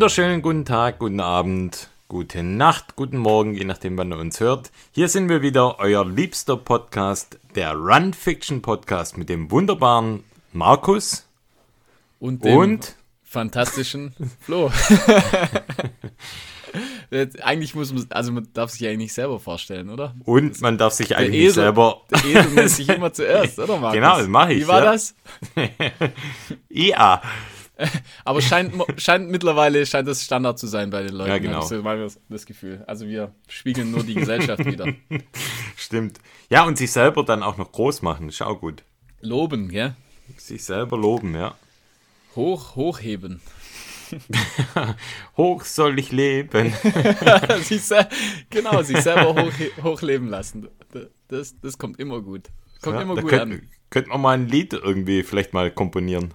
Wunderschönen guten Tag, guten Abend, gute Nacht, guten Morgen, je nachdem, wann ihr uns hört. Hier sind wir wieder, euer liebster Podcast, der Run Fiction Podcast mit dem wunderbaren Markus und dem und fantastischen Flo. Eigentlich muss man, also man darf sich eigentlich nicht selber vorstellen, oder? und man darf sich eigentlich nicht Esel, selber. der Esel nennt sich immer zuerst, oder Markus? Genau, das mach ich, Wie war ja. das? Ja, Aber scheint, scheint mittlerweile scheint das Standard zu sein bei den Leuten. Ja, genau. So mal das, das Gefühl. Also wir spiegeln nur die Gesellschaft wieder. stimmt. Ja, und sich selber dann auch noch groß machen, ist auch gut. Loben, gell? Sich selber loben, ja. Hoch, hochheben. Hoch soll ich leben. sich genau, sich selber hoch, hochleben lassen. Das, das kommt immer gut. Kommt Ja, immer gut könnte an. könnt man mal ein Lied irgendwie vielleicht mal komponieren.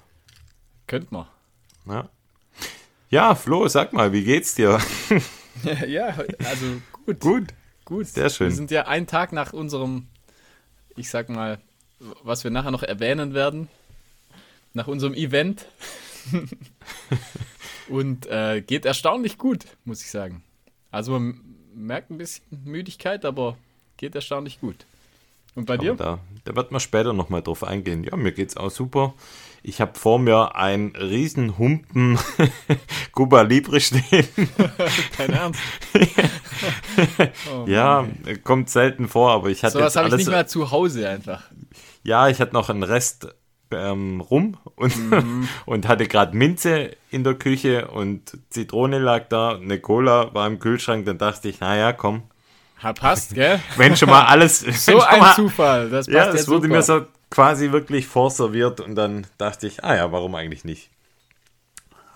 Könnt man. Ja. ja, Flo, sag mal, wie geht's dir? ja, also gut. Gut. Gut. Sehr schön. Wir sind ja einen Tag nach unserem, ich sag mal, was wir nachher noch erwähnen werden, nach unserem Event. Und äh, geht erstaunlich gut, muss ich sagen. Also man merkt ein bisschen Müdigkeit, aber geht erstaunlich gut. Und bei dir? Aber da, da wird man später nochmal drauf eingehen. Ja, mir geht's auch super. Ich habe vor mir einen riesen Humpen Cuba Libre stehen. Kein Ernst. Oh ja, kommt selten vor, aber ich hatte Sowas jetzt habe ich nicht mehr zu Hause einfach. Ja, ich hatte noch einen Rest ähm, rum und, Mhm. und hatte gerade Minze in der Küche und Zitrone lag da, eine Cola war im Kühlschrank. Dann dachte ich, naja, komm, Ha, passt, gell? wenn schon mal alles. So ein mal, Zufall. Das passt Ja, es wurde super. mir so quasi wirklich vorserviert und dann dachte ich, ah ja, warum eigentlich nicht?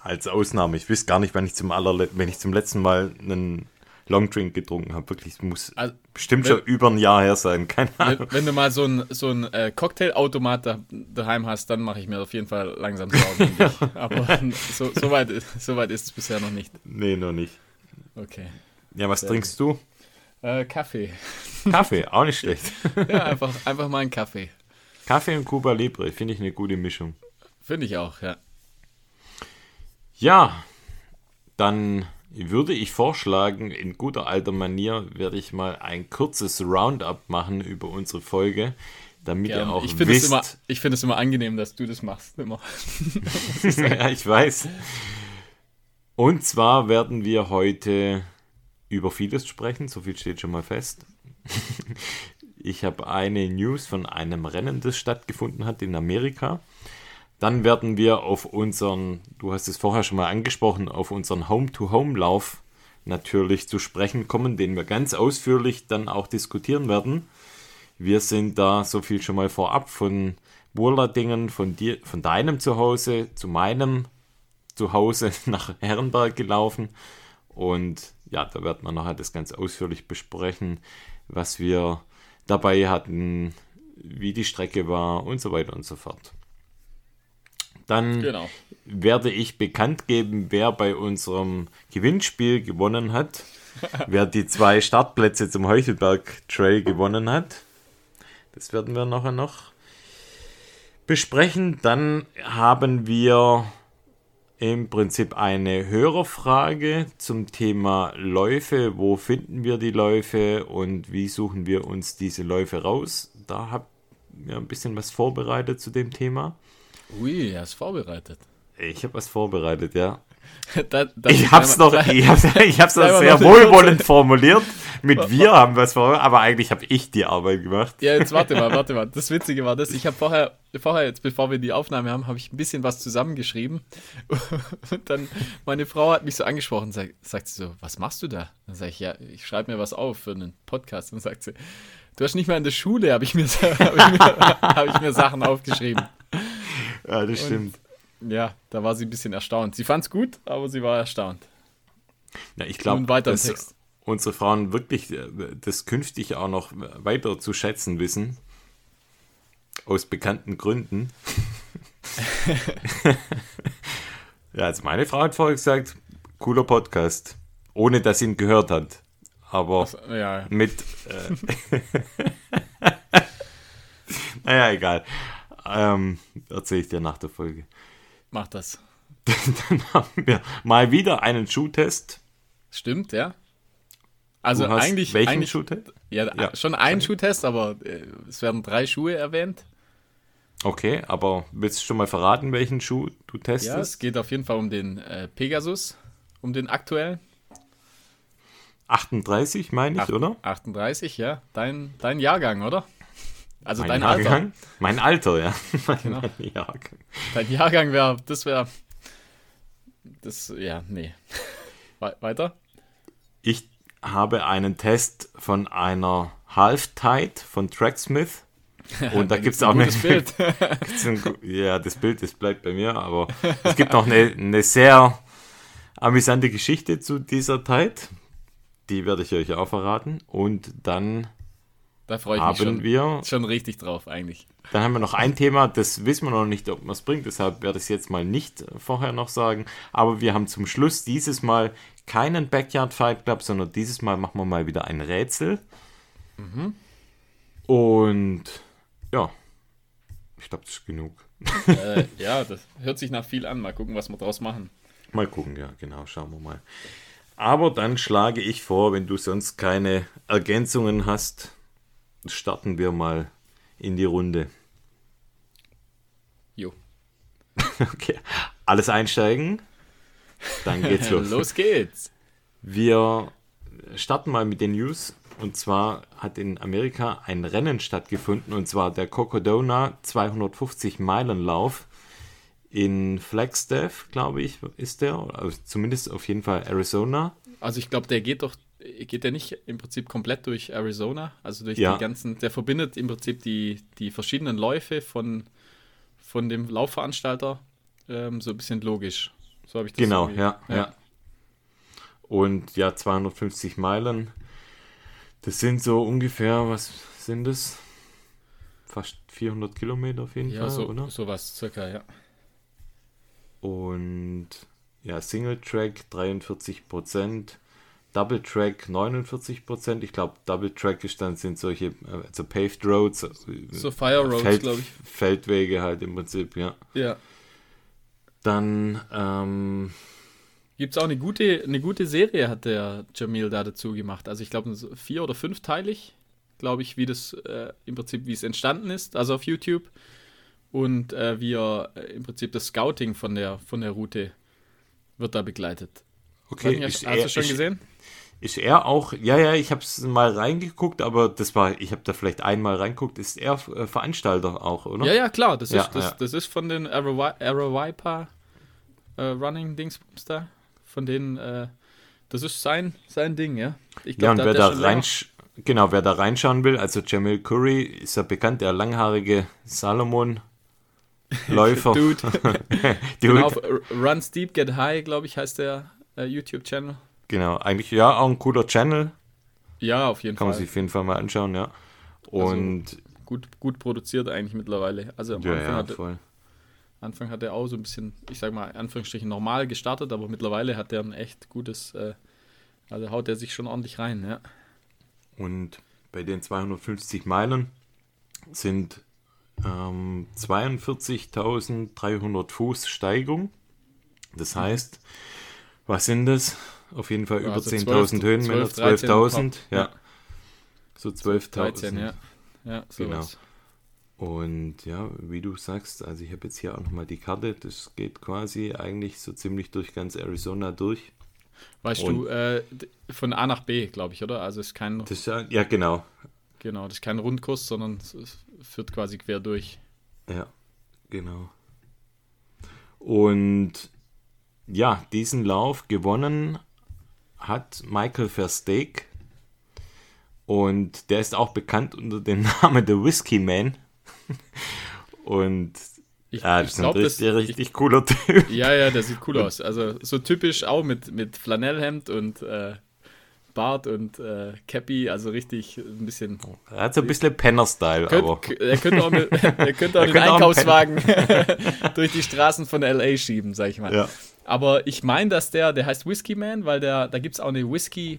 Als Ausnahme. Ich wüsste gar nicht, wenn ich zum wenn ich zum letzten Mal einen Longdrink getrunken habe. Wirklich, es muss Also, bestimmt wenn- schon über ein Jahr her sein. Keine Ahnung. Wenn, wenn du mal so ein, so ein äh, Cocktailautomat da, daheim hast, dann mache ich mir auf jeden Fall langsam Sorgen. Aber so, so, weit, ist- so weit ist es bisher noch nicht. Nee, noch nicht. Okay. Ja, was Sehr trinkst du? Äh, Kaffee. Kaffee, auch nicht schlecht. Ja, einfach, einfach mal einen Kaffee. Kaffee und Cuba Libre, finde ich eine gute Mischung. Finde ich auch, ja. Ja, dann würde ich vorschlagen, in guter alter Manier werde ich mal ein kurzes Roundup machen über unsere Folge, damit Gern. ihr auch Ich finde es wisst. immer, ich finde es immer angenehm, dass du das machst. Immer. ja, ich weiß. Und zwar werden wir heute über vieles sprechen, so viel steht schon mal fest. Ich habe eine News von einem Rennen, das stattgefunden hat in Amerika. Dann werden wir auf unseren, du hast es vorher schon mal angesprochen, auf unseren Home-to-Home-Lauf natürlich zu sprechen kommen, den wir ganz ausführlich dann auch diskutieren werden. Wir sind da so viel schon mal vorab von Burladingen, von dir, von deinem Zuhause zu meinem Zuhause nach Herrenberg gelaufen. Und ja, da wird man nachher das ganz ausführlich besprechen, was wir dabei hatten, wie die Strecke war und so weiter und so fort. Dann Genau. werde ich bekannt geben, wer bei unserem Gewinnspiel gewonnen hat, wer die zwei Startplätze zum Heuchelberg Trail gewonnen hat. Das werden wir nachher noch besprechen. Dann haben wir im Prinzip eine Hörerfrage zum Thema Läufe. Wo finden wir die Läufe und wie suchen wir uns diese Läufe raus? Da habe ich ein bisschen was vorbereitet zu dem Thema. Ui, er ist vorbereitet. Ich habe was vorbereitet, ja. Da, da- Ich hab's noch, ich hab's, ich hab's noch sehr wohlwollend formuliert. Mit wir haben wir es vorbereitet, aber eigentlich habe ich die Arbeit gemacht. Ja, jetzt warte mal, warte mal. Das Witzige war das, ich habe vorher, vorher, jetzt bevor wir die Aufnahme haben, habe ich ein bisschen was zusammengeschrieben. Und dann, meine Frau hat mich so angesprochen, sagt, sagt sie so, was machst du da? Dann sage ich, ja, ich schreibe mir was auf für einen Podcast. Und dann sagt sie, du hast nicht mal in der Schule, habe ich, mir, hab ich, mir, hab ich mir Sachen aufgeschrieben. Ja, das stimmt. Ja, da war sie ein bisschen erstaunt. Sie fand's gut, aber sie war erstaunt. Ja, ich glaube, dass unsere Frauen wirklich äh, das künftig auch noch weiter zu schätzen wissen. Aus bekannten Gründen. ja, also meine Frau hat vorher gesagt, cooler Podcast. Ohne dass sie ihn gehört hat. Aber Ja, mit. Äh, naja, egal. Ähm, erzähle ich dir nach der Folge. Mach das. dann haben wir mal wieder einen Schuhtest. Stimmt, ja. Also Du hast eigentlich, welchen eigentlich Schuhtest? ja, Ja. schon ein Schuhtest, aber äh, es werden drei Schuhe erwähnt. Okay, aber willst du schon mal verraten, welchen Schuh du Ja, testest? es geht auf jeden Fall um den äh, Pegasus, um den aktuellen. 38, meine ich, Acht- oder? 38, ja. Dein, dein Jahrgang, oder? Also Mein dein Jahrgang? Alter. Mein Alter, ja. Mein Genau. Jahrgang. Dein Jahrgang wäre, das wäre, das, ja, nee. We weiter? Ich habe einen Test von einer Half-Tide von Tracksmith. Und da gibt es auch ein Bild. ein ja, das Bild, das bleibt bei mir, aber es gibt noch eine, eine sehr amüsante Geschichte zu dieser Tide. Die werde ich euch auch verraten. Und dann Da freue ich mich haben schon, wir schon richtig drauf, eigentlich. Dann haben wir noch ein Thema, das wissen wir noch nicht, ob man es bringt, deshalb werde ich es jetzt mal nicht vorher noch sagen. Aber wir haben zum Schluss dieses Mal keinen Backyard Fight Club, sondern dieses Mal machen wir mal wieder ein Rätsel. Und ja, ich glaube, das ist genug. äh, ja, das hört sich nach viel an. Mal gucken, was wir draus machen. Mal gucken, ja, genau, schauen wir mal. Aber dann schlage ich vor, wenn du sonst keine Ergänzungen hast, starten wir mal in die Runde. Jo. Okay, alles einsteigen. Dann geht's los. Los geht's. Wir starten mal mit den News. Und zwar hat in Amerika ein Rennen stattgefunden, und zwar der Cocodona 250 Meilen Lauf in Flagstaff, glaube ich, ist der. Also zumindest auf jeden Fall Arizona. Also ich glaube, der geht doch, geht der nicht im Prinzip komplett durch Arizona? Also durch Ja. die ganzen, der verbindet im Prinzip die, die verschiedenen Läufe von, von dem Laufveranstalter ähm, so ein bisschen logisch. So habe ich das Genau, irgendwie- ja, ja. Und ja, 250 Meilen. Das sind so ungefähr, was sind das? Fast 400 Kilometer auf jeden Ja, Fall, so, oder? sowas circa, ja. Und ja, Single Track 43%, Double Track 49%. Ich glaube, Double Track ist dann sind solche, äh, also Paved Roads, äh, So Fire Roads, Feld, glaube ich. Feldwege halt im Prinzip, ja. Ja. Dann, ähm, Gibt es auch eine gute, eine gute Serie, hat der Jamil da dazu gemacht. Also ich glaube, vier- oder fünfteilig, glaube ich, wie das äh, im Prinzip, wie es entstanden ist, also auf YouTube. Und äh, wie er äh, im Prinzip das Scouting von der, von der Route wird da begleitet. okay, er, du schon ist, gesehen? Ist er auch, ja, ja, ich habe es mal reingeguckt, aber das war, ich habe da vielleicht einmal reingeguckt, ist er äh, Veranstalter auch, oder? Ja, ja, klar. Das, Ja, ist, das, ja. das ist von den Arrow- Arrowipa äh, Running Dingsbums da. Von denen, äh, das ist sein, sein Ding, ja. Ich Ja, und da wer da rein, genau, wer da reinschauen will, also Jamil Curry ist ja bekannt, der langhaarige Salomon-Läufer. Dude. Dude. Genau, auf Run Steep, Get High, glaube ich, heißt der äh, YouTube-Channel. Genau, eigentlich ja auch ein cooler Channel, Ja, auf jeden kann man Fall. sich auf jeden Fall mal anschauen, ja. Und Gut, gut produziert eigentlich mittlerweile. Also am ja, Anfang, ja, hat, voll. Anfang hat er auch so ein bisschen, ich sag mal, in Anführungsstrichen normal gestartet, aber mittlerweile hat er ein echt gutes, äh, also haut er sich schon ordentlich rein, ja. Und bei den 250 Meilen sind ähm, 42.300 Fuß Steigung. Das heißt, was sind das? Auf jeden Fall Ja, über also 10.000 12, Höhenmeter, 12, 12.000. Ja. ja. So 12.000. 13, ja. Ja, Genau. Und ja, wie du sagst, also ich habe jetzt hier auch nochmal die Karte. Das geht quasi eigentlich so ziemlich durch ganz Arizona durch. Weißt Und- du, äh, von A nach B, glaube ich, oder? Also es ist kein, Das ja, genau. genau, das ist kein Rundkurs, sondern es führt quasi quer durch. Ja, genau. Und ja, diesen Lauf gewonnen hat Michael Versteeg. Und der ist auch bekannt unter dem Namen The Whiskey Man. Und Ich, ja, ich das ist ein glaube, das, richtig, richtig cooler Typ. Ja, ja, der sieht cool aus. Also so typisch auch mit, mit Flanellhemd und äh, Bart und äh, Cappy, also richtig ein bisschen. Er hat so ein bisschen Penner-Style, aber. Er könnte auch, mit, er könnte auch den könnte auch Einkaufswagen durch die Straßen von LA schieben, sag ich mal. Ja. Aber ich meine, dass der, der heißt Whiskey Man, weil der, da gibt es auch eine Whisky,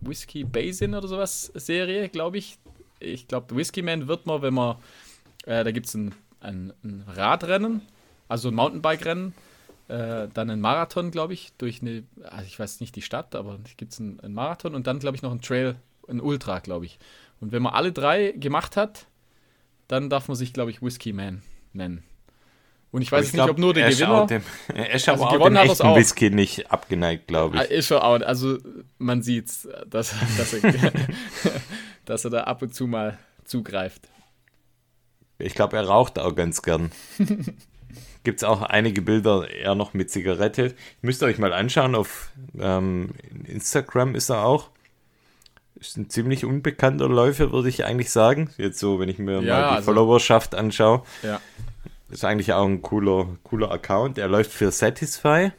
Whisky Basin oder sowas Serie, glaube ich. Ich glaube, Whisky Man wird man, wenn man, äh, da gibt es ein, ein, ein Radrennen, also ein Mountainbike-Rennen, äh, dann einen Marathon, glaube ich, durch eine, also ich weiß nicht die Stadt, aber gibt es einen, einen, Marathon und dann, glaube ich, noch einen Trail, ein Ultra, glaube ich. Und wenn man alle drei gemacht hat, dann darf man sich, glaube ich, Whiskey Man nennen. Und ich weiß ich nicht, glaub, ob nur der Gewinner. Dem, er ist also aber auch dem echten auch. Whisky nicht abgeneigt, glaube ich. Ah, ist schon auch, also man sieht dass, dass, er, dass er da ab und zu mal zugreift. Ich glaube, er raucht auch ganz gern. Gibt es auch einige Bilder eher noch mit Zigarette. Müsst ihr euch mal anschauen, auf ähm, Instagram ist er auch. Ist ein ziemlich unbekannter Läufer, würde ich eigentlich sagen. Jetzt so, wenn ich mir ja, mal die also, Followerschaft anschaue. Ja. Ist eigentlich auch ein cooler, cooler Account. Er läuft für Satisfy,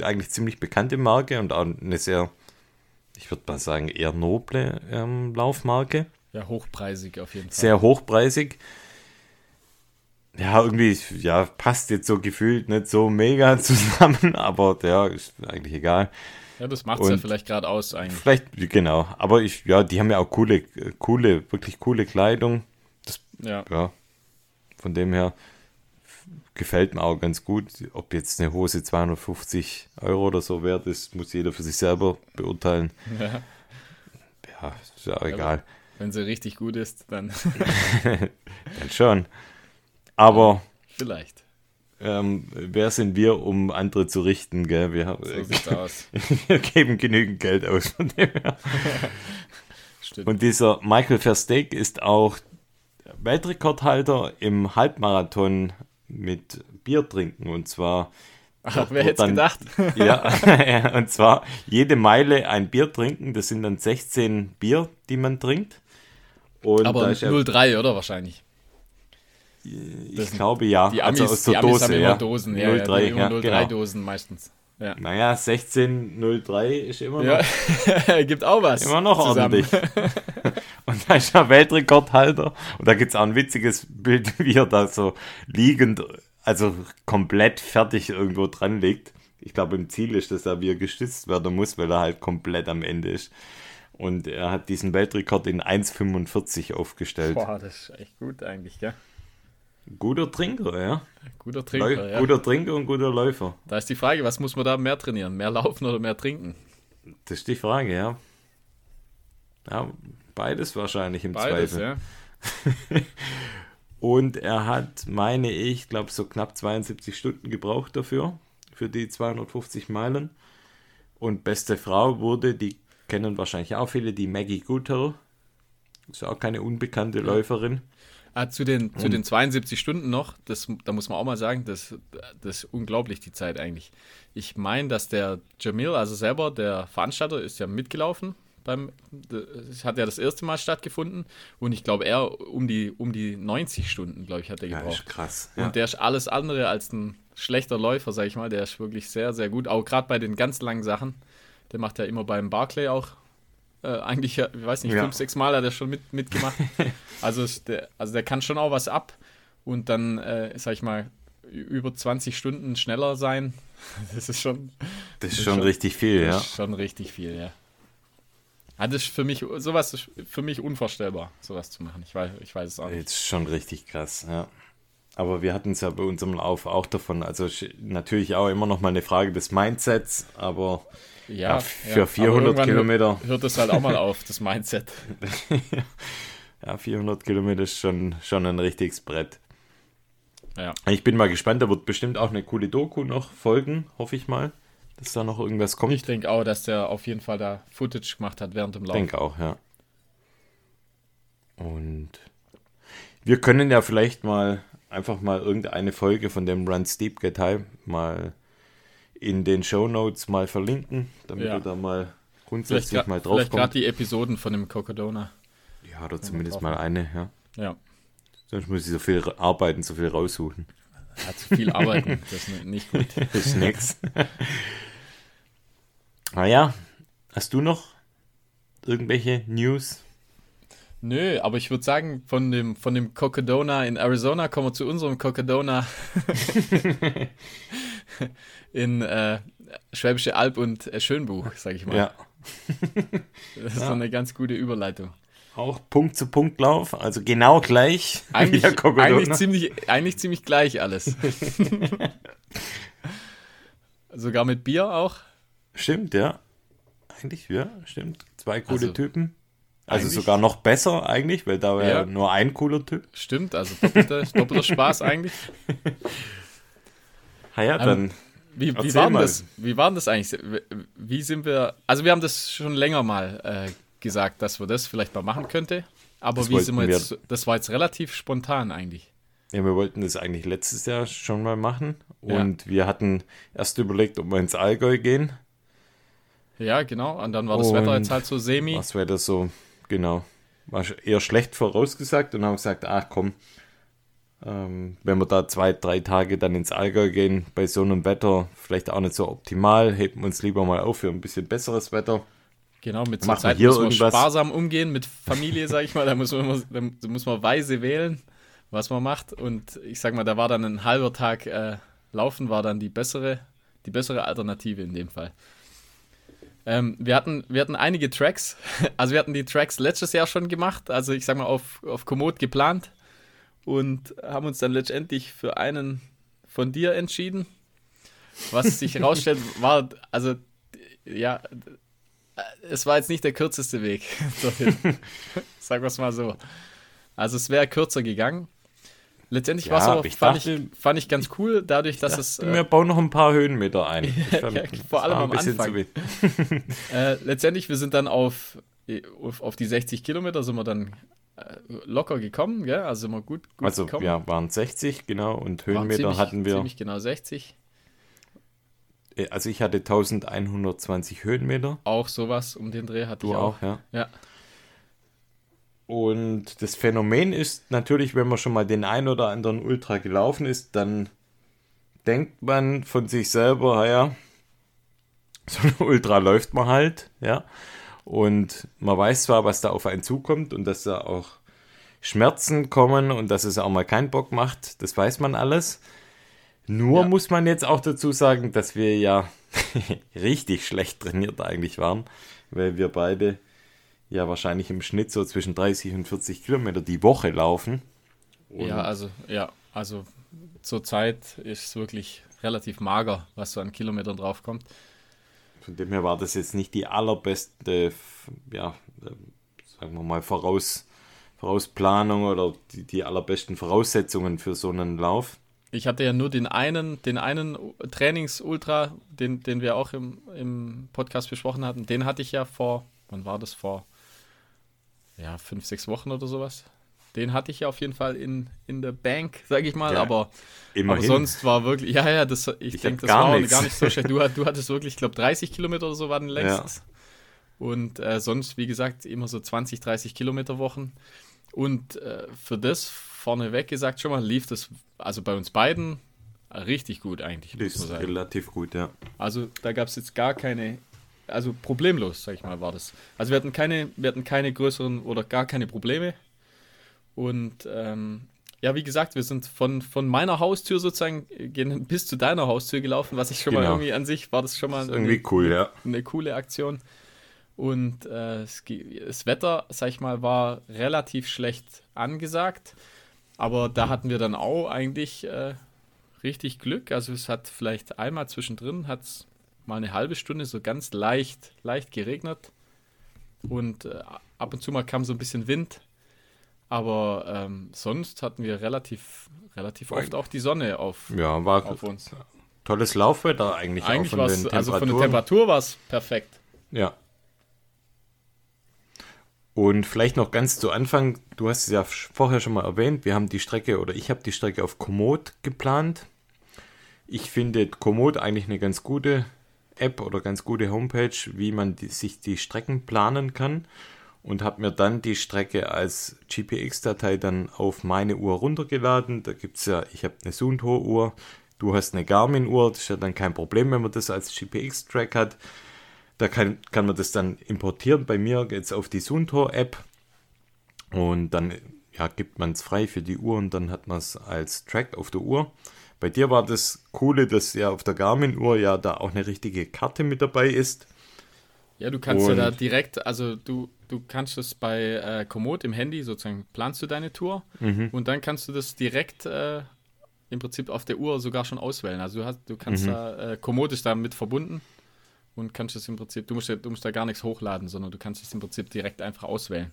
eigentlich ziemlich bekannte Marke und auch eine sehr, ich würde mal sagen, eher noble ähm, Laufmarke. Ja, hochpreisig auf jeden Fall. Sehr hochpreisig. Ja, irgendwie, ja, passt jetzt so gefühlt nicht so mega zusammen, aber ja, ist eigentlich egal. Ja, das macht es ja vielleicht gerade aus eigentlich. Vielleicht, genau. Aber ich, ja, die haben ja auch coole, coole, wirklich coole Kleidung. Das, ja. ja. Von dem her gefällt mir auch ganz gut. Ob jetzt eine Hose 250 Euro oder so wert ist, muss jeder für sich selber beurteilen. Ja, ja ist ja, egal. Wenn sie richtig gut ist, dann. dann schon. Aber. Vielleicht. Ähm, wer sind wir, um andere zu richten, gell? Wir, so sieht's aus. wir geben genügend Geld aus von dem her. Und dieser Michael Versteeg ist auch Weltrekordhalter im Halbmarathon mit Bier trinken. Und zwar. Ach, wer hätte es gedacht? ja, und zwar jede Meile ein Bier trinken. Das sind dann 16 Bier, die man trinkt. Und Aber 0,3, oder wahrscheinlich? Ich das glaube ja. Die Amis, also aus der Dose, haben ja. Dosen, ja, 03, ja, ja, 03 genau. Dosen meistens. Ja. Naja, 1603 ist immer noch. Ja, gibt auch was. Immer noch zusammen. ordentlich. und da ist er Weltrekordhalter. Und da gibt es auch ein witziges Bild, wie er da so liegend, also komplett fertig irgendwo dran liegt. Ich glaube, im Ziel ist, dass er wie er gestützt werden muss, weil er halt komplett am Ende ist. Und er hat diesen Weltrekord in 1,45 aufgestellt. Boah, das ist echt gut eigentlich, gell? Guter Trinker, ja. Guter Trinker, Läu ja. Guter Trinker und guter Läufer. Da ist die Frage, was muss man da mehr trainieren? Mehr laufen oder mehr trinken? Das ist die Frage, ja. Ja, beides wahrscheinlich im beides, Zweifel. Ja. und er hat, meine ich, glaube so knapp 72 Stunden gebraucht dafür, für die 250 Meilen. Und beste Frau wurde, die kennen wahrscheinlich auch viele, die Maggie Goodall. Ist auch keine unbekannte ja. Läuferin. Ah, zu, den, zu den 72 Stunden noch, das, da muss man auch mal sagen, das, das ist unglaublich, die Zeit eigentlich. Ich meine, dass der Jamil, also selber, der Veranstalter, ist ja mitgelaufen. Beim, das hat ja das erste Mal stattgefunden und ich glaube, er um die, um die 90 Stunden, glaube ich, hat er gebraucht. Ja, ist krass. Ja. Und der ist alles andere als ein schlechter Läufer, sag ich mal. Der ist wirklich sehr, sehr gut. Auch gerade bei den ganz langen Sachen. Der macht ja immer beim Barclay auch äh, eigentlich, ich weiß nicht, ja. fünf, sechs Mal hat er schon mit, mitgemacht. also, der, also der kann schon auch was ab und dann, äh, sag ich mal, über 20 Stunden schneller sein. Das ist schon. Das ist, schon, schon, richtig viel, ja. Das ist schon richtig viel, ja. Ist für mich, sowas ist für mich unvorstellbar, sowas zu machen. Ich weiß, ich weiß es auch nicht. Ist schon richtig krass, ja. Aber wir hatten es ja bei unserem Lauf auch davon. Also natürlich auch immer noch mal eine Frage des Mindsets, aber ja, ja für ja. 400 Kilometer. Hört das halt auch mal auf, das Mindset. ja, 400 Kilometer ist schon, schon ein richtiges Brett. Ja. Ich bin mal gespannt, da wird bestimmt auch eine coole Doku noch folgen, hoffe ich mal, dass da noch irgendwas kommt. Ich denke auch, dass der auf jeden Fall da Footage gemacht hat während dem Lauf. Ich denke auch, ja. Und wir können ja vielleicht mal einfach mal irgendeine Folge von dem Run Steep Get High mal in den Show Notes mal verlinken, damit ja. du da mal grundsätzlich vielleicht mal drauf Vielleicht gerade die Episoden von dem Cocodona. Ja, oder zumindest mal eine, ja. Ja. Sonst muss ich so viel arbeiten, so viel raussuchen. Ja, zu viel arbeiten, das ist nicht gut. das ist nix. naja, hast du noch irgendwelche News? Nö, aber ich würde sagen, von dem, von dem Cocodona in Arizona kommen wir zu unserem Cocodona in äh, Schwäbische Alb und äh, Schönbuch, sage ich mal. Ja. das ist ja. eine ganz gute Überleitung. Auch Punkt zu Punkt Lauf, also genau gleich. Eigentlich, eigentlich, ziemlich, eigentlich ziemlich gleich alles. Sogar mit Bier auch. Stimmt, ja. Eigentlich, ja, stimmt. Zwei coole Also, Typen. Also sogar noch besser eigentlich, weil da war ja Ja. nur ein cooler Typ. Stimmt, also doppelter, doppelter Spaß eigentlich. Ha ja, Ähm, dann. Wie, wie, Erzähl war das, wie war das eigentlich? Wie sind wir, also wir haben das schon länger mal äh, gesagt, dass wir das vielleicht mal machen könnte, aber Das wie sind wir wollten wir- jetzt, das war jetzt relativ spontan eigentlich. Ja, wir wollten das eigentlich letztes Jahr schon mal machen. Ja. Und wir hatten erst überlegt, ob wir ins Allgäu gehen. Ja, genau, und dann war das Und Wetter jetzt halt so semi. Das so, genau. War eher schlecht vorausgesagt und haben gesagt, ach komm, ähm, wenn wir da zwei, drei Tage dann ins Allgäu gehen, bei so einem Wetter vielleicht auch nicht so optimal, heben wir uns lieber mal auf für ein bisschen besseres Wetter. Genau, mit so Zeit hier muss man irgendwas? sparsam umgehen, mit Familie, sag ich mal, da muss man, immer, da muss man weise wählen, was man macht. Und ich sag mal, da war dann ein halber Tag äh, Laufen, war dann die bessere, die bessere Alternative in dem Fall. Ähm, wir, hatten, wir hatten einige Tracks, also wir hatten die Tracks letztes Jahr schon gemacht, also ich sag mal auf, auf Komoot geplant und haben uns dann letztendlich für einen von dir entschieden. Was sich herausstellt, war, also ja, es war jetzt nicht der kürzeste Weg. Sagen wir es mal so. Also es wäre kürzer gegangen. Letztendlich Ja, war es aber, ich fand, dachte- ich, fand ich ganz cool, dadurch, dass es wir äh, bauen noch ein paar Höhenmeter ein. Fand, ja, vor allem am Anfang. äh, letztendlich, wir sind dann auf, auf, auf die 60 Kilometer sind wir dann äh, locker gekommen, gell? also sind wir gut, gut Also gekommen. ja, waren 60, genau, und Höhenmeter ziemlich, hatten wir, Ziemlich genau 60. äh, also ich hatte 1120 Höhenmeter, Auch sowas um den Dreh hatte du ich auch. auch, ja. Ja. Und das Phänomen ist natürlich, wenn man schon mal den ein oder anderen Ultra gelaufen ist, dann denkt man von sich selber, "Ah ja, so ein Ultra läuft man halt, ja. Und man weiß zwar, was da auf einen zukommt und dass da auch Schmerzen kommen und dass es auch mal keinen Bock macht, das weiß man alles. Nur Ja. muss man jetzt auch dazu sagen, dass wir ja richtig schlecht trainiert eigentlich waren, weil wir beide ja wahrscheinlich im Schnitt so zwischen 30 und 40 Kilometer die Woche laufen. Und Ja, also, ja, also zur Zeit ist es wirklich relativ mager, was so an Kilometern draufkommt. Von dem her war das jetzt nicht die allerbeste, ja, äh, sagen wir mal, Voraus, Vorausplanung oder die, die allerbesten Voraussetzungen für so einen Lauf. Ich hatte ja nur den einen, den einen Trainings-Ultra, den, den wir auch im, im Podcast besprochen hatten. Den hatte ich ja vor, wann war das? Vor ja, fünf, sechs Wochen oder sowas. Den hatte ich ja auf jeden Fall in, in der Bank, sage ich mal, Ja, aber, aber sonst war wirklich, ja, ja, das, ich, Ich denke, das gar war nichts. gar nicht so schlecht. Du, du hattest wirklich, ich glaube, 30 Kilometer oder so waren längstes. Und äh, sonst, wie gesagt, immer so 20, 30 Kilometer Wochen. Und äh, für das vorneweg gesagt schon mal lief das, also bei uns beiden, richtig gut eigentlich, das ist relativ gut, ja. Also da gab es jetzt gar keine, also problemlos, sag ich mal, war das. Also wir hatten keine, wir hatten keine größeren oder gar keine Probleme. Und ähm, ja, wie gesagt, wir sind von, von meiner Haustür sozusagen äh, gehen bis zu deiner Haustür gelaufen, was ich schon mal Genau. irgendwie an sich, war das schon mal Das irgendwie cool, ja. eine coole Aktion. Und äh, es das Wetter, sag ich mal, war relativ schlecht angesagt. Aber da hatten wir dann auch eigentlich äh, richtig Glück. Also es hat vielleicht einmal zwischendrin hat's mal eine halbe Stunde so ganz leicht, leicht geregnet. Und äh, ab und zu mal kam so ein bisschen Wind. Aber ähm, sonst hatten wir relativ, relativ oft auch die Sonne auf, Ja, war auf uns. tolles Laufwetter eigentlich, Eigentlich war es, also von der. Temperatur war es perfekt. Ja. Und vielleicht noch ganz zu Anfang, du hast es ja vorher schon mal erwähnt, wir haben die Strecke oder ich habe die Strecke auf Komoot geplant. Ich finde Komoot eigentlich eine ganz gute App oder ganz gute Homepage, wie man die, sich die Strecken planen kann und habe mir dann die Strecke als GPX-Datei dann auf meine Uhr runtergeladen. Da gibt es ja, ich habe eine Suunto-Uhr, du hast eine Garmin-Uhr, das ist ja dann kein Problem, wenn man das als GPX-Track hat. Da kann, kann man das dann importieren. Bei mir es auf die Suntor-App und dann ja, gibt man es frei für die Uhr und dann hat man es als Track auf der Uhr. Bei dir war das Coole, dass ja auf der Garmin-Uhr ja da auch eine richtige Karte mit dabei ist. Ja, du kannst ja Und- da direkt, also du, du kannst es bei äh, Komoot im Handy sozusagen, planst du deine Tour Mhm. und dann kannst du das direkt äh, im Prinzip auf der Uhr sogar schon auswählen. Also du, hast, du kannst Mhm. da, äh, Komoot ist da mit verbunden und kannst es im Prinzip, du musst, ja- du musst da gar nichts hochladen, sondern du kannst es im Prinzip direkt einfach auswählen.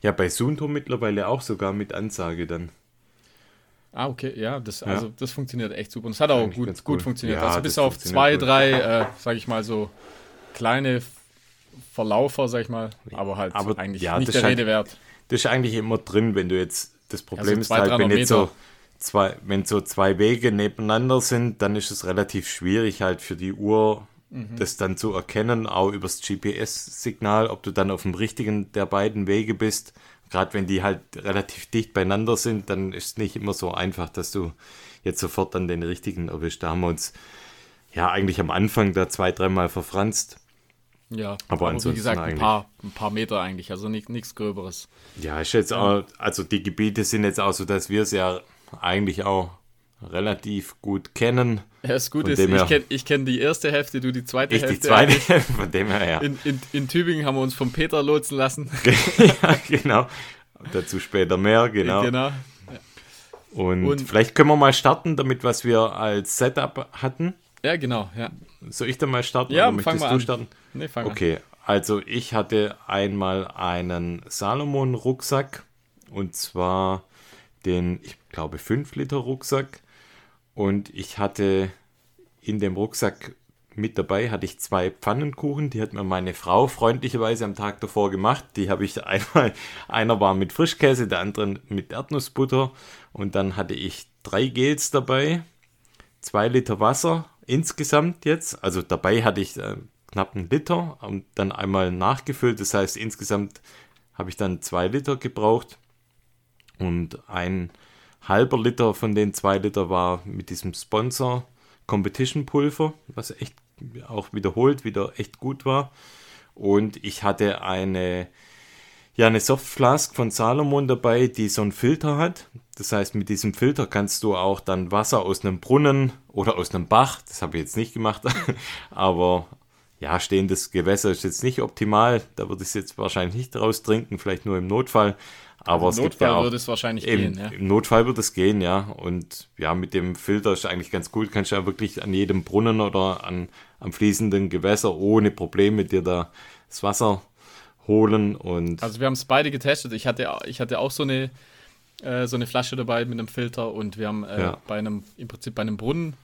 Ja, bei Sunto mittlerweile auch sogar mit Ansage dann. Ah, okay, ja, das, Ja. also das funktioniert echt super. Und es hat auch Eigentlich gut, gut cool. funktioniert. Ja, also bis auf zwei, drei, äh, sag ich mal, so kleine Verlaufer, sag ich mal, aber halt Aber eigentlich ja, nicht der Rede wert. Das ist eigentlich immer drin, wenn du jetzt. Das Problem Ja, so ist 200, halt, wenn 300 jetzt so zwei, wenn so zwei Wege nebeneinander sind, dann ist es relativ schwierig halt für die Uhr Mhm. das dann zu erkennen, auch übers GPS-Signal, ob du dann auf dem richtigen der beiden Wege bist. Gerade wenn die halt relativ dicht beieinander sind, dann ist es nicht immer so einfach, dass du jetzt sofort dann den richtigen erwischt. Da haben wir uns ja eigentlich am Anfang da zwei, dreimal verfranst. Ja, Aber wie ansonsten gesagt, ein paar, ein paar Meter eigentlich, also nichts Gröberes. Ja, ist jetzt auch, also die Gebiete sind jetzt auch so, dass wir es ja eigentlich auch relativ gut kennen. Ja, das Gute ist, her- ich kenne kenn die erste Hälfte, du die zweite Ich die Hälfte. zweite, von dem her ja. In, in, in Tübingen haben wir uns vom Peter lotsen lassen. ja, genau. Dazu später mehr, genau. genau. Und, Und- vielleicht können wir mal starten, damit was wir als Setup hatten. Ja, genau, ja. Soll ich dann mal starten Ja, oder fang möchtest mal du an. starten? Nee, fang an. Okay, also ich hatte einmal einen Salomon-Rucksack und zwar den, ich glaube, 5-Liter-Rucksack und ich hatte in dem Rucksack mit dabei hatte ich zwei Pfannenkuchen, die hat mir meine Frau freundlicherweise am Tag davor gemacht. Die habe ich einmal, einer war mit Frischkäse, der andere mit Erdnussbutter und dann hatte ich drei Gels dabei, zwei Liter Wasser insgesamt jetzt. Also dabei hatte ich äh, knapp einen Liter und dann einmal nachgefüllt. Das heißt, insgesamt habe ich dann zwei Liter gebraucht und ein halber Liter von den zwei Liter war mit diesem Sponsor Competition Pulver, was echt auch wiederholt wieder echt gut war. Und ich hatte eine ja, eine Softflask von Salomon dabei, die so einen Filter hat. Das heißt, mit diesem Filter kannst du auch dann Wasser aus einem Brunnen oder aus einem Bach, das habe ich jetzt nicht gemacht, aber ja, stehendes Gewässer ist jetzt nicht optimal. Da würde ich es jetzt wahrscheinlich nicht raus trinken, vielleicht nur im Notfall. Aber es Im gibt ja Notfall auch, würde es wahrscheinlich im, gehen, ja. Im Notfall wird es gehen, ja. Und ja, mit dem Filter ist eigentlich ganz cool. Kannst du ja wirklich an jedem Brunnen oder an, am fließenden Gewässer ohne Probleme dir da das Wasser holen. Und Also wir haben es beide getestet. Ich hatte, ich hatte auch so eine, äh, so eine Flasche dabei mit einem Filter und wir haben äh, Ja. bei einem, im Prinzip bei einem Brunnen,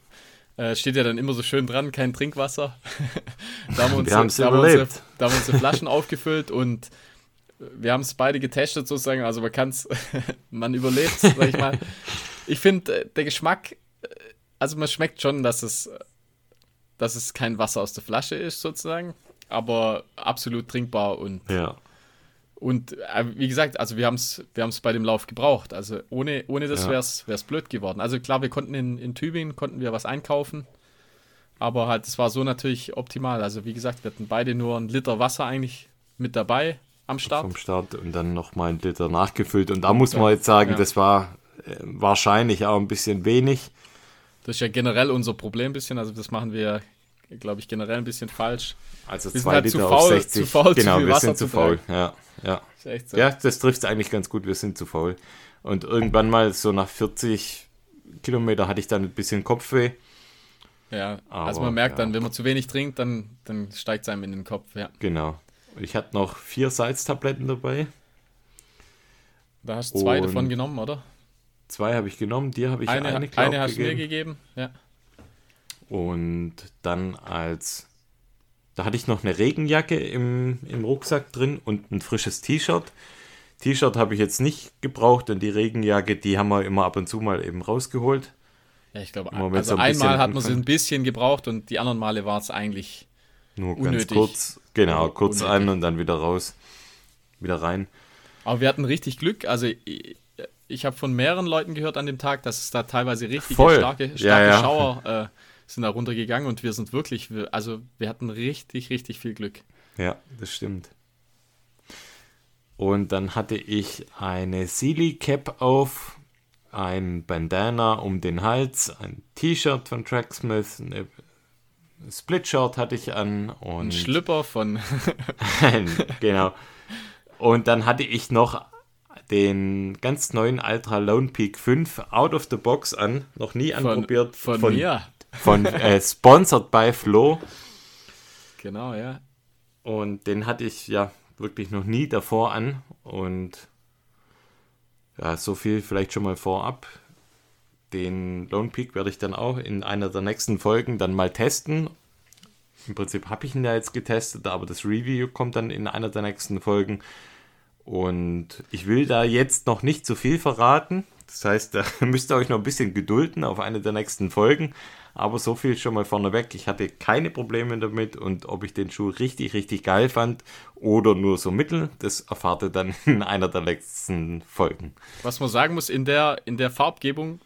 äh, steht ja dann immer so schön dran, kein Trinkwasser. da haben wir, uns, Wir da, haben wir unsere, da haben wir unsere Flaschen aufgefüllt und wir haben es beide getestet sozusagen. Also man kann es, man überlebt sag ich mal. Ich finde, äh, der Geschmack, äh, also man schmeckt schon, dass es, dass es kein Wasser aus der Flasche ist sozusagen, aber absolut trinkbar und ja, und äh, wie gesagt, also wir haben es wir haben's bei dem Lauf gebraucht. Also ohne, ohne das Ja. wäre es blöd geworden. Also klar, wir konnten in, in Tübingen konnten wir was einkaufen. Aber halt, es war so natürlich optimal. Also wie gesagt, wir hatten beide nur einen Liter Wasser eigentlich mit dabei am Start. vom Start und dann nochmal ein Liter nachgefüllt. Und da muss man jetzt sagen, Ja. das war äh, wahrscheinlich auch ein bisschen wenig. Das ist ja generell unser Problem ein bisschen. Also das machen wir, glaube ich, generell ein bisschen falsch. Also Wir zwei halt Liter zu auf faul- 60. zu faul, zu genau, viel wir Wasser sind zu zu faul. Ja, ja. So. Ja, das trifft es eigentlich ganz gut. Wir sind zu faul. Und irgendwann mal so nach 40 Kilometer hatte ich dann ein bisschen Kopfweh. Ja, also Aber, man merkt ja. dann, wenn man zu wenig trinkt, dann, dann steigt es einem in den Kopf. Ja. Genau. Ich hatte noch vier Salztabletten dabei. Da hast du zwei Und davon genommen, oder? Zwei habe ich genommen, dir habe ich eine, Eine, eine, eine, glaub, hast du mir gegeben. gegeben. Ja. Und dann als. Da hatte ich noch eine Regenjacke im, im Rucksack drin und ein frisches T-Shirt. T-Shirt habe ich jetzt nicht gebraucht und die Regenjacke, die haben wir immer ab und zu mal eben rausgeholt. Ja, ich glaube, also so ein einmal hat man sie ein bisschen gebraucht und die anderen Male war es eigentlich. Nur Unnötig. ganz kurz. Genau, kurz an und dann wieder raus. Wieder rein. Aber wir hatten richtig Glück. Also ich, ich habe von mehreren Leuten gehört an dem Tag, dass es da teilweise richtig starke, starke Ja, ja. Schauer äh, sind da runtergegangen und wir sind wirklich, wir- also wir hatten richtig, richtig viel Glück. Ja, das stimmt. Und dann hatte ich eine Sealy Cap auf, ein Bandana um den Hals, ein T-Shirt von Tracksmith, eine Splitshirt hatte ich an Ein und Schlüpper von, genau. Und dann hatte ich noch den ganz neuen Ultra Lone Peak 5 out of the box an. Noch nie anprobiert. Von, von mir. Von äh, sponsored by Flo. Genau, ja. Und den hatte ich ja wirklich noch nie davor an. Und ja, so viel vielleicht schon mal vorab. Den Lone Peak werde ich dann auch in einer der nächsten Folgen dann mal testen. Im Prinzip habe ich ihn ja jetzt getestet, aber das Review kommt dann in einer der nächsten Folgen. Und ich will da jetzt noch nicht zu viel verraten. Das heißt, da müsst ihr euch noch ein bisschen gedulden auf eine der nächsten Folgen. Aber so viel schon mal vorneweg. Ich hatte keine Probleme damit und ob ich den Schuh richtig, richtig geil fand oder nur so mittel, das erfahrt ihr dann in einer der nächsten Folgen. Was man sagen muss, in der, in der Farbgebung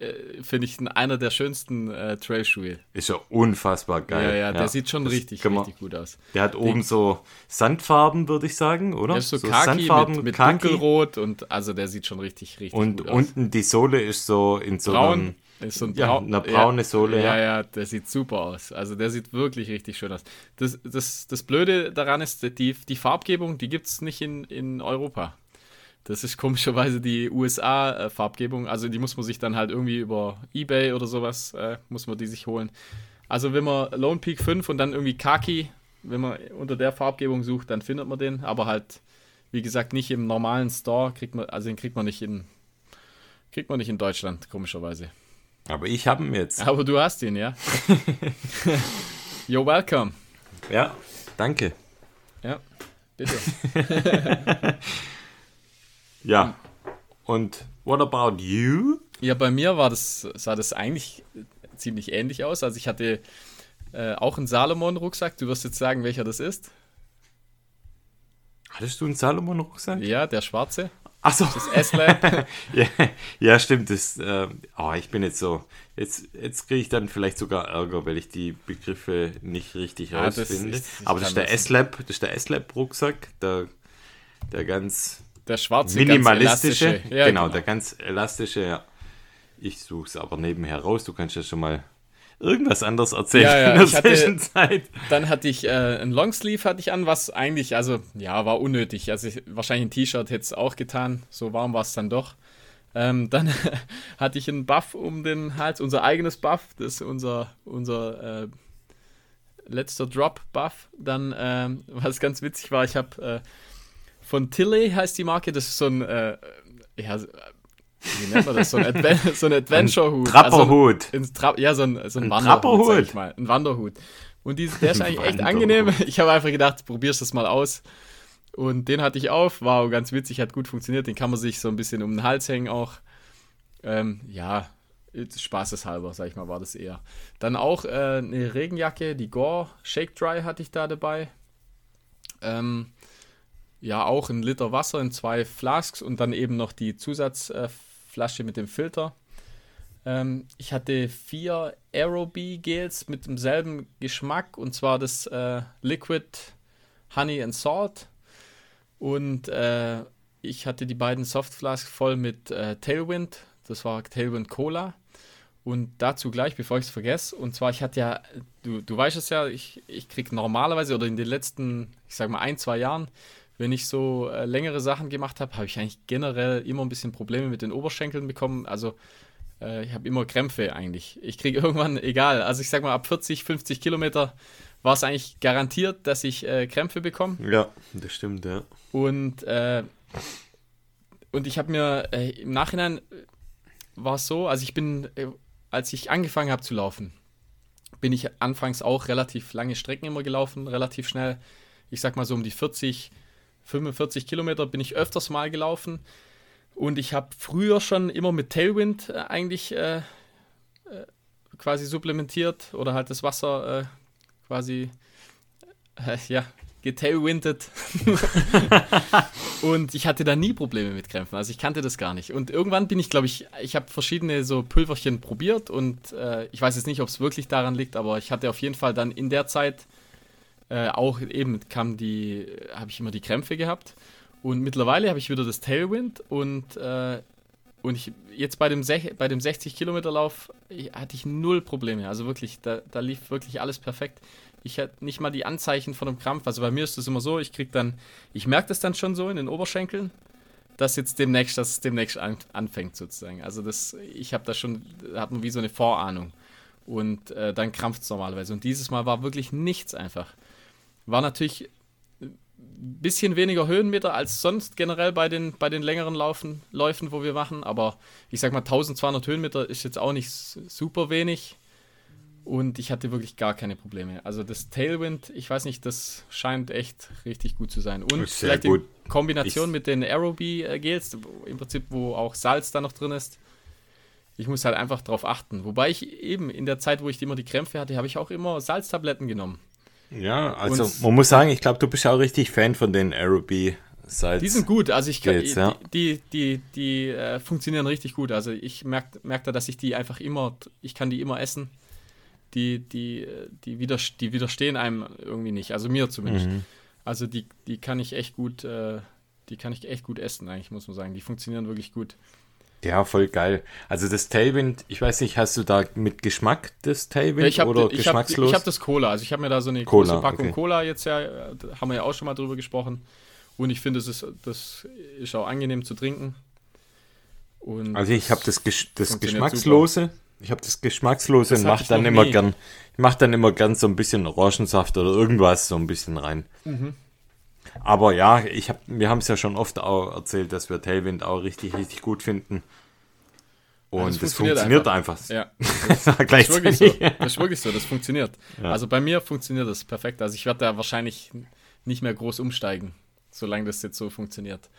äh, finde ich einer der schönsten äh, Trailschuhe. Ist ja unfassbar geil. Ja, ja, der sieht schon richtig, richtig gut aus. Der hat oben so Sandfarben, würde ich sagen, oder? Der ist so, so Kaki Sandfarben mit, mit Kaki. dunkelrot und also der sieht schon richtig, richtig und gut aus. Und unten die Sohle ist so in so Braun. Einem, ist so ein ja, eine braune ja, Sohle. Ja, ja, der sieht super aus. Also der sieht wirklich richtig schön aus. Das, das, das Blöde daran ist, die, die Farbgebung, die gibt es nicht in, in Europa. Das ist komischerweise die USA-Farbgebung. Also die muss man sich dann halt irgendwie über Ebay oder sowas, äh, muss man die sich holen. Also wenn man Lone Peak 5 und dann irgendwie Kaki, wenn man unter der Farbgebung sucht, dann findet man den. Aber halt, wie gesagt, nicht im normalen Store, kriegt man, also den kriegt man nicht in, kriegt man nicht in Deutschland, komischerweise. Aber ich habe ihn jetzt. Aber du hast ihn, ja. You're welcome. Ja, danke. Ja, bitte. Ja. Und what about you? Ja, bei mir war das, sah das eigentlich ziemlich ähnlich aus. Also ich hatte äh, auch einen Salomon-Rucksack. Du wirst jetzt sagen, welcher das ist. Hattest du einen Salomon-Rucksack? Ja, der schwarze. Achso. Das S-Lab. ja, ja, stimmt. Das, äh, oh, ich bin jetzt so. Jetzt, jetzt kriege ich dann vielleicht sogar Ärger, weil ich die Begriffe nicht richtig ja, rausfinde. Das ist, Aber das ist der S-Lab, das ist der S-Lab-Rucksack, der, der ganz der schwarze, minimalistische. Ja, genau, genau, der ganz elastische, ja. Ich suche es aber nebenher raus. Du kannst ja schon mal irgendwas anderes erzählen ja, ja. in der ich Zwischenzeit. dann hatte ich äh, ein Longsleeve hatte ich an, was eigentlich, also ja, war unnötig. Also ich, wahrscheinlich ein T-Shirt hätte es auch getan. So warm war es dann doch. Ähm, dann hatte ich einen Buff um den Hals, unser eigenes Buff, das ist unser, unser äh, letzter Drop-Buff. Dann, ähm, was ganz witzig war, ich habe äh, von Tilley heißt die Marke. Das ist so ein, äh, ja, wie nennt man das? So ein, Adven so ein Adventure-Hut. Trapperhut. Also Tra ja, so ein, so ein, ein Wanderhut, sag mal. Ein Wanderhut. Und die, der ist eigentlich echt angenehm. Ich habe einfach gedacht, probierst das mal aus. Und den hatte ich auf, war wow, ganz witzig, hat gut funktioniert. Den kann man sich so ein bisschen um den Hals hängen auch. Ähm, ja, spaßeshalber, sag ich mal, war das eher. Dann auch äh, eine Regenjacke, die Gore Shake Dry hatte ich da dabei. Ähm, ja auch ein Liter Wasser in zwei Flasks und dann eben noch die Zusatzflasche mit dem Filter. Ähm, ich hatte vier Aerobee Gels mit demselben Geschmack und zwar das äh, Liquid Honey and Salt und äh, ich hatte die beiden Soft Flasks voll mit äh, Tailwind, das war Tailwind Cola. Und dazu gleich, bevor ich es vergesse, und zwar, ich hatte ja, du, du weißt es ja, ich, ich kriege normalerweise oder in den letzten, ich sag mal, ein, zwei Jahren wenn ich so äh, längere Sachen gemacht habe, habe ich eigentlich generell immer ein bisschen Probleme mit den Oberschenkeln bekommen. Also äh, ich habe immer Krämpfe eigentlich. Ich kriege irgendwann, egal, also ich sag mal ab 40, 50 Kilometer war es eigentlich garantiert, dass ich äh, Krämpfe bekomme. Ja, das stimmt, ja. Und, äh, und ich habe mir äh, im Nachhinein äh, war es so, also ich bin, als ich angefangen habe zu laufen, bin ich anfangs auch relativ lange Strecken immer gelaufen, relativ schnell. Ich sag mal so um die 40, 45 Kilometer bin ich öfters mal gelaufen. Und ich habe früher schon immer mit Tailwind äh, eigentlich äh, äh, quasi supplementiert oder halt das Wasser äh, quasi äh, ja, getailwindet. und ich hatte da nie Probleme mit Krämpfen. Also ich kannte das gar nicht. Und irgendwann bin ich, glaube ich, ich habe verschiedene so Pulverchen probiert und äh, ich weiß jetzt nicht, ob es wirklich daran liegt, aber ich hatte auf jeden Fall dann in der Zeit äh, auch eben kam die, habe ich immer die Krämpfe gehabt. Und mittlerweile habe ich wieder das Tailwind und, äh, und ich, jetzt bei dem, bei dem 60 Kilometer Lauf hatte ich null Probleme. Also wirklich, da, da lief wirklich alles perfekt. Ich hatte nicht mal die Anzeichen von einem Krampf. Also bei mir ist das immer so, ich krieg dann, ich merke das dann schon so in den Oberschenkeln. dass jetzt demnächst, dass es demnächst an, anfängt sozusagen. Also das, ich habe da schon, hat man wie so eine Vorahnung. Und äh, dann krampft es normalerweise. Und dieses Mal war wirklich nichts einfach. War natürlich ein bisschen weniger Höhenmeter als sonst generell bei den, bei den längeren Laufen, Läufen, wo wir machen. Aber ich sag mal, 1200 Höhenmeter ist jetzt auch nicht super wenig. Und ich hatte wirklich gar keine Probleme. Also das Tailwind, ich weiß nicht, das scheint echt richtig gut zu sein. Und vielleicht gut. in Kombination ich mit den Aerobie-Gels, im Prinzip, wo auch Salz da noch drin ist. Ich muss halt einfach darauf achten. Wobei ich eben in der Zeit, wo ich immer die Krämpfe hatte, habe ich auch immer Salztabletten genommen. Ja, also Und man muss sagen, ich glaube, du bist auch richtig Fan von den Aerobie Salz. Die sind gut, also ich kann, Gels, ja. die, die, die, die äh, funktionieren richtig gut. Also ich merke merk da, dass ich die einfach immer, ich kann die immer essen die, die, die, widers die widerstehen einem irgendwie nicht. Also mir zumindest. Mhm. Also die, die kann ich echt gut, äh, die kann ich echt gut essen, eigentlich, muss man sagen. Die funktionieren wirklich gut. Ja, voll geil. Also das Tailwind, ich weiß nicht, hast du da mit Geschmack das Tailwind ich hab, oder ich geschmackslos? Hab, ich habe das Cola. Also ich habe mir da so eine Cola, große Packung okay. Cola jetzt ja, haben wir ja auch schon mal drüber gesprochen. Und ich finde, das ist, das ist auch angenehm zu trinken. Und also ich habe das, das Geschmackslose. Super. Ich habe das Geschmackslose und mache dann immer nie. gern, ich mache dann immer gern so ein bisschen Orangensaft oder irgendwas so ein bisschen rein. Mhm. Aber ja, ich hab, wir haben es ja schon oft auch erzählt, dass wir Tailwind auch richtig, richtig gut finden. Und ja, das, funktioniert, funktioniert einfach. einfach. Ja. Das, das, ist wirklich so. das ist wirklich so, das funktioniert. Ja. Also bei mir funktioniert das perfekt. Also ich werde da wahrscheinlich nicht mehr groß umsteigen, solange das jetzt so funktioniert.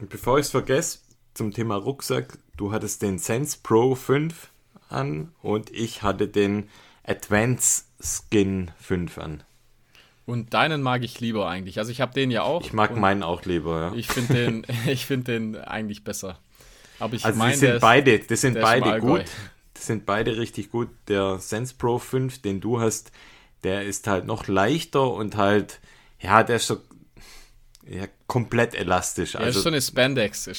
Und bevor ich es vergesse, zum Thema Rucksack, du hattest den Sense Pro 5 an und ich hatte den Advance Skin 5 an. Und deinen mag ich lieber eigentlich. Also ich habe den ja auch. Ich mag meinen auch lieber, ja. Ich finde den, find den eigentlich besser. Aber ich also meine, die sind beide, das sind beide gut. Das sind beide richtig gut. Der Sense Pro 5, den du hast, der ist halt noch leichter und halt, ja, der ist so ja, komplett elastisch. Ja, also, ist so eine Spandex.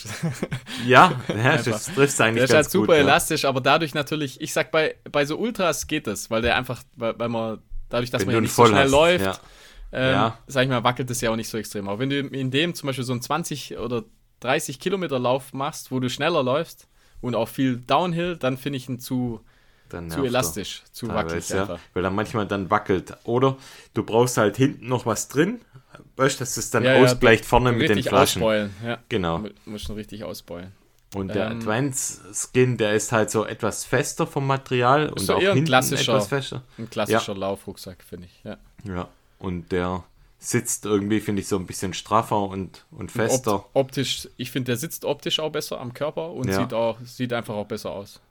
ja, ja das trifft eigentlich Der ist halt super gut, elastisch, ja. aber dadurch natürlich, ich sag, bei, bei so Ultras geht das, weil der einfach, weil, weil man, dadurch, dass wenn man ja nicht so schnell hast, läuft, ja. Ähm, ja. sag ich mal, wackelt das ja auch nicht so extrem. Aber wenn du in dem zum Beispiel so einen 20 oder 30 Kilometer Lauf machst, wo du schneller läufst und auch viel Downhill, dann finde ich ihn zu, zu elastisch, zu wackelig ja, Weil er manchmal dann wackelt. Oder du brauchst halt hinten noch was drin, weißt dass es dann ja, ausgleicht vorne mit den Flaschen. Ausbeulen, ja. Genau. Muss schon richtig ausbeulen. Und der ähm, Advance Skin, der ist halt so etwas fester vom Material und auch eher ein klassischer, etwas fester. Ein klassischer ja. Laufrucksack, finde ich, ja. Ja, und der sitzt irgendwie, finde ich, so ein bisschen straffer und, und fester. Opt optisch, ich finde, der sitzt optisch auch besser am Körper und ja. sieht, auch, sieht einfach auch besser aus.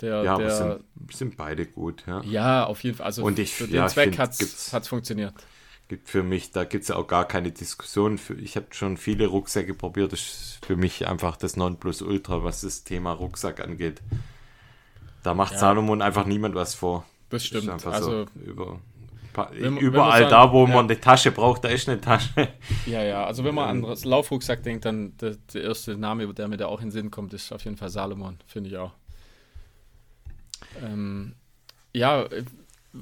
Der, ja, der, sind, sind, beide gut, ja. Ja, auf jeden Fall. Also und ich, für den ja, Zweck hat es funktioniert gibt für mich, da gibt es ja auch gar keine Diskussion. Ich habe schon viele Rucksäcke probiert. Das ist für mich einfach das Nonplusultra, was das Thema Rucksack angeht. Da macht ja. Salomon einfach niemand was vor. Das stimmt. Das also so über, wenn, überall wenn da, wo ja. man eine Tasche braucht, da ist eine Tasche. Ja, ja. Also wenn man an das Laufrucksack denkt, dann der, der erste Name, der mir da auch in den Sinn kommt, ist auf jeden Fall Salomon, finde ich auch. Ähm, ja,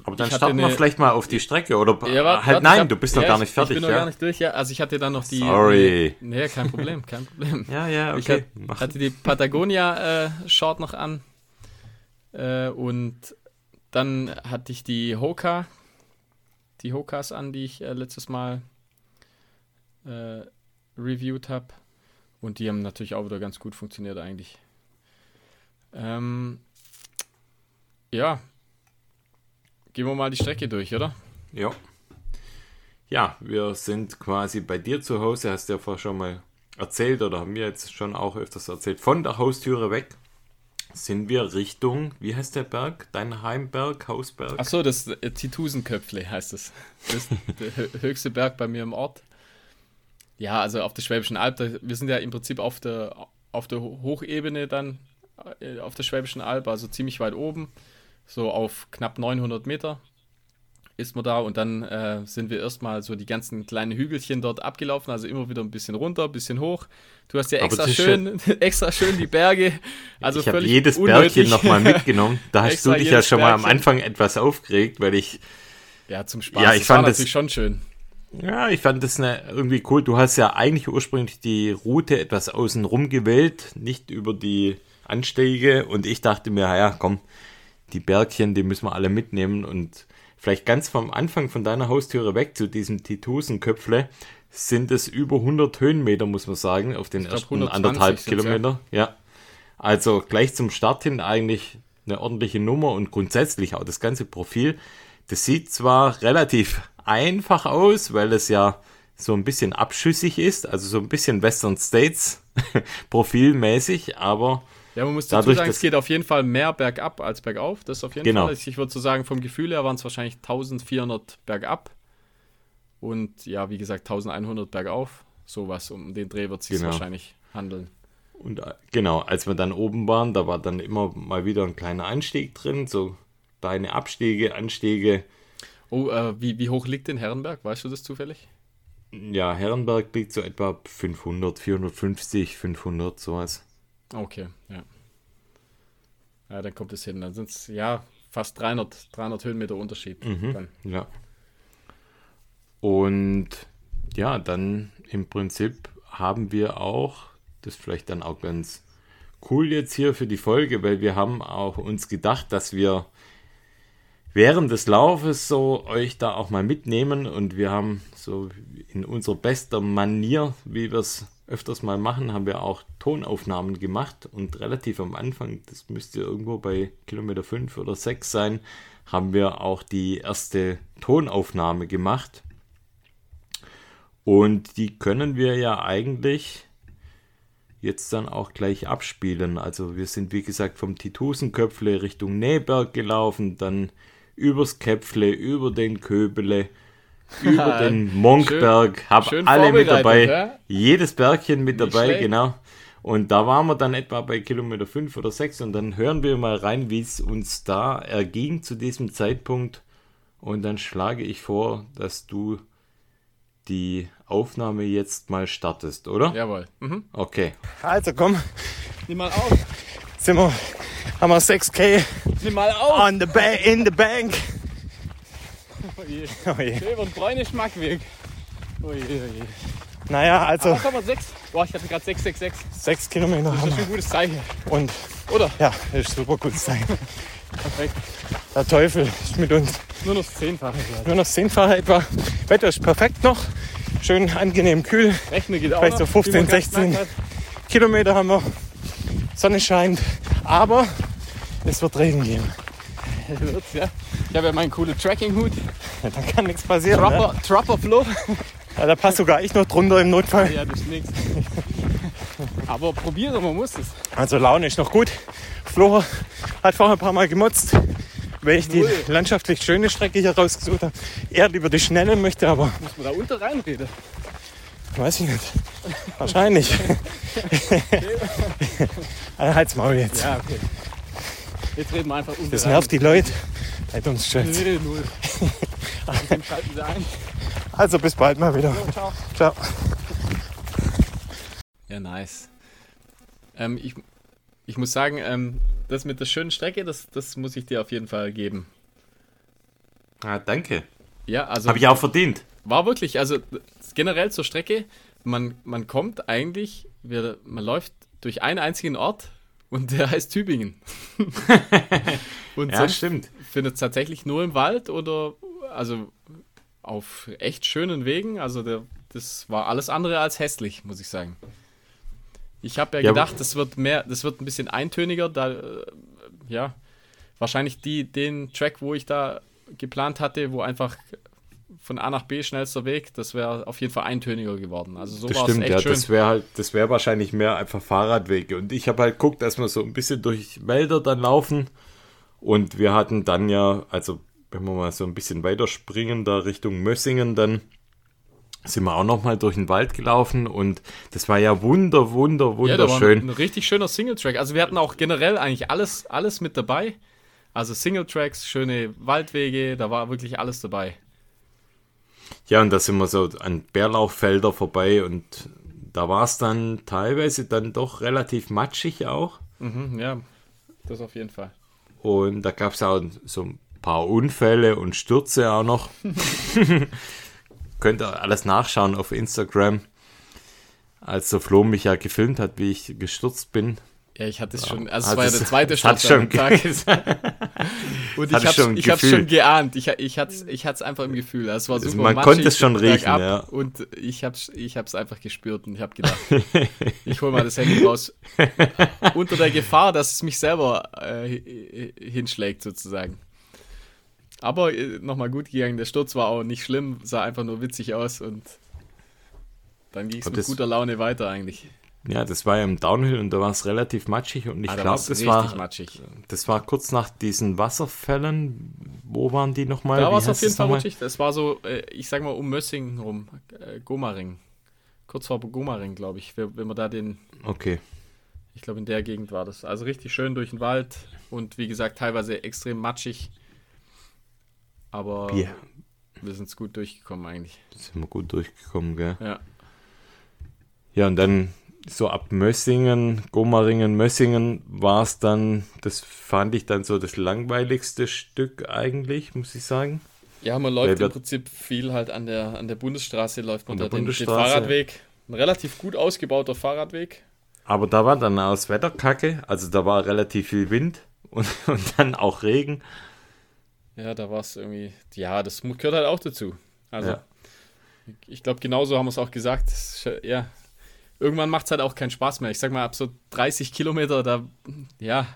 aber dann starten wir vielleicht mal auf die Strecke oder ja, warte, halt warte, nein, hab, du bist noch ja, gar nicht fertig. Ich bin noch ja? gar nicht durch, ja. Also ich hatte dann noch die. Sorry. Nee, nee kein Problem, kein Problem. ja, ja, okay. Ich hat, hatte die Patagonia äh, Short noch an äh, und dann hatte ich die Hoka, die Hokas an, die ich äh, letztes Mal äh, reviewed habe und die haben natürlich auch wieder ganz gut funktioniert eigentlich. Ähm, ja, Gehen wir mal die Strecke durch, oder? Ja. Ja, wir sind quasi bei dir zu Hause, hast du ja vorher schon mal erzählt oder haben wir jetzt schon auch öfters erzählt. Von der Haustüre weg sind wir Richtung, wie heißt der Berg? Dein Heimberg, Hausberg? Achso, das äh, Titusenköpfle heißt es. Das. ist der höchste Berg bei mir im Ort. Ja, also auf der Schwäbischen Alb, da, wir sind ja im Prinzip auf der, auf der Hochebene dann, äh, auf der Schwäbischen Alb, also ziemlich weit oben so auf knapp 900 Meter ist man da und dann äh, sind wir erstmal so die ganzen kleinen Hügelchen dort abgelaufen, also immer wieder ein bisschen runter, ein bisschen hoch. Du hast ja extra schön, extra schön die Berge. Also ich habe jedes unnötig. Bergchen nochmal mitgenommen. Da hast du dich ja schon mal am Anfang etwas aufgeregt, weil ich. Ja, zum Spaß. Ja, ich das fand natürlich schon schön. Ja, ich fand das eine, irgendwie cool. Du hast ja eigentlich ursprünglich die Route etwas außen rum gewählt, nicht über die Anstiege. Und ich dachte mir, ja, komm, die Bergchen, die müssen wir alle mitnehmen. Und vielleicht ganz vom Anfang von deiner Haustüre weg zu diesem Titusenköpfle sind es über 100 Höhenmeter, muss man sagen, auf den Ich glaub, ersten 120 anderthalb Kilometer. Ja. Also gleich zum Start hin eigentlich eine ordentliche Nummer und grundsätzlich auch das ganze Profil. Das sieht zwar relativ einfach aus, weil es ja so ein bisschen abschüssig ist, also so ein bisschen Western States profilmäßig, aber Ja, man muss dazu Dadurch, sagen, es geht auf jeden Fall mehr bergab als bergauf. Das auf jeden Genau. Fall. Ich würde so sagen, vom Gefühl her waren es wahrscheinlich 1400 bergab. Und ja, wie gesagt, 1100 bergauf. Sowas, um den Dreh wird es sich Genau. wahrscheinlich handeln. Und äh, genau, als wir dann oben waren, da war dann immer mal wieder ein kleiner Anstieg drin, so kleine Abstiege, Anstiege. Oh, äh, wie, wie hoch liegt denn Herrenberg? Weißt du das zufällig? Ja, Herrenberg liegt so etwa 500, 450, 500, sowas. Okay, ja. Ja, dann kommt es hin. Dann sind es ja fast 300, 300 Höhenmeter Unterschied. Dann. Ja. Und ja, dann im Prinzip haben wir auch, das ist vielleicht dann auch ganz cool jetzt hier für die Folge, weil wir haben auch uns gedacht, dass wir während des Laufes so euch da auch mal mitnehmen und wir haben so in unserer bester Manier, wie wir es öfters mal machen, haben wir auch Tonaufnahmen gemacht und relativ am Anfang, das müsste irgendwo bei Kilometer 5 oder 6 sein, haben wir auch die erste Tonaufnahme gemacht. Und die können wir ja eigentlich jetzt dann auch gleich abspielen. Also wir sind wie gesagt vom Titusenköpfle Richtung Nähberg gelaufen, dann übers Käpfle, über den Köbele, über den Monkberg, habe alle mit dabei, ja? jedes Bergchen mit Nicht dabei, schlecht. genau. Und da waren wir dann etwa bei Kilometer 5 oder 6 und dann hören wir mal rein, wie es uns da erging zu diesem Zeitpunkt. Und dann schlage ich vor, dass du die Aufnahme jetzt mal startest, oder? Jawohl. Mhm. Okay. Also komm, Nimm mal auf. sind wir, haben wir 6K Nimm mal auf. on the ba in the bank. Oh je. Oh je. Über den Bräune-Schmackweg. Oh je, oh je. Naja, also Was haben wir? Sechs? Boah, ich hatte gerade 666. 6 Kilometer Das ist ein gutes Zeichen. Und Oder? ja, das ist super gut sein. Perfekt. Der Teufel ist mit uns. Nur noch das Zehnfache. gerade. Nur noch 10 Fahrer etwa. Wetter ist perfekt noch. Schön angenehm kühl. Rechnen geht auch Vielleicht noch, so 15, wie man gerade 16. gesagt Kilometer haben wir. Sonne scheint. Aber es wird Regen geben. Wird's, ja. Ich habe ja meinen coolen Tracking-Hut. Ja, dann kann nichts passieren. Ne? Trapper, Trapper Flo. Ja, da passt sogar ich noch drunter im Notfall. Ja, das ist nix. Aber probieren, man muss es. Also Laune ist noch gut. Flo hat vorher ein paar Mal gemotzt, weil ich die Null. landschaftlich schöne Strecke hier rausgesucht habe. Er lieber die schnelle möchte, aber Muss man da unter reinreden? weiß ich nicht. Wahrscheinlich. also halt's Maul jetzt. Ja, okay. Jetzt reden wir einfach unter Das nervt die Leute. Halt uns schön. Nee, null. Dann schalten sie ein. Also bis bald mal wieder. Ciao. Ciao. Ja, nice. Ähm, ich, ich muss sagen, ähm, das mit der schönen Strecke, das, das muss ich dir auf jeden Fall geben. Ah, danke. Ja, also Habe ich auch verdient. war wirklich, also generell zur Strecke, man, man kommt eigentlich, wir, man läuft durch einen einzigen Ort und der heißt Tübingen. und Ja, stimmt. findet es tatsächlich nur im Wald oder also auf echt schönen Wegen. Also der, das war alles andere als hässlich, muss ich sagen. Ich habe ja, Ja, gedacht, das wird mehr, das wird ein bisschen eintöniger, da äh, ja wahrscheinlich die den Track, wo ich da geplant hatte, wo einfach von A nach B schnellster Weg, das wäre auf jeden Fall eintöniger geworden. Also so Das war es echt ja. schön. Das wäre halt, das wäre wahrscheinlich mehr einfach Fahrradwege. Und ich habe halt dass wir so ein bisschen durch Wälder dann laufen. Und wir hatten dann ja, also wenn wir mal so ein bisschen weiterspringen, da Richtung Mössingen, dann sind wir auch nochmal durch den Wald gelaufen und das war ja wunder, wunder, Ja, da war ein, wunderschön. ein richtig schöner Single-Track. Also wir hatten auch generell eigentlich alles, alles mit dabei. Also Single-Tracks, schöne Waldwege, da war wirklich alles dabei. Ja, und da sind wir so an Bärlauchfelder vorbei und da war es dann teilweise dann doch relativ matschig auch. Mhm, ja, das auf jeden Fall. Und da gab es auch so ein paar Unfälle und Stürze auch noch. könnt ihr alles nachschauen auf Instagram. Als der Flo mich ja gefilmt hat, wie ich gestürzt bin. Ja, ich hatte es schon, also es war ja es- der zweite es schon dem Tag. Und ich es hab's, schon ich hab's schon geahnt. Ich, ich hatte es ich hat's einfach im Gefühl. Es war Also super man konnte es schon riechen, ja. Und ich hab's, ich hab's einfach gespürt und ich habe gedacht, ich hol mal das Handy raus. Unter der Gefahr, dass es mich selber äh, hi- hi- hinschlägt, sozusagen. Aber äh, nochmal gut gegangen. Der Sturz war auch nicht schlimm, sah einfach nur witzig aus und dann ging es mit guter Laune weiter eigentlich. Ja, das war ja im Downhill und da war es relativ matschig und ich Ah, glaube, das war, matschig. das war kurz nach diesen Wasserfällen. Wo waren die nochmal? Da war es auf jeden Fall nochmal? rutschig. Das war so, äh, ich sag mal, um Mössing rum. Äh, Gomaring. Kurz vor Gomaring, glaube ich. Wenn man da den, Okay. ich glaube, in der Gegend war das. Also richtig schön durch den Wald und wie gesagt, teilweise extrem matschig. Aber Ja, wir sind es gut durchgekommen eigentlich. sind wir gut durchgekommen, gell? Ja. Ja, und dann so ab Mössingen, Gomaringen, Mössingen war es dann, das fand ich dann so das langweiligste Stück eigentlich, muss ich sagen. Ja, man läuft im Prinzip viel halt an der, an der Bundesstraße, läuft man An da den, den. Fahrradweg. Ein relativ gut ausgebauter Fahrradweg. Aber da war dann auch das Wetter kacke, also da war relativ viel Wind und, und dann auch Regen. Ja, da war es irgendwie, ja, das gehört halt auch dazu. Also, Ja. ich glaube, genauso haben wir es auch gesagt. Ja, irgendwann macht es halt auch keinen Spaß mehr. Ich sag mal, ab so 30 Kilometer, da, ja,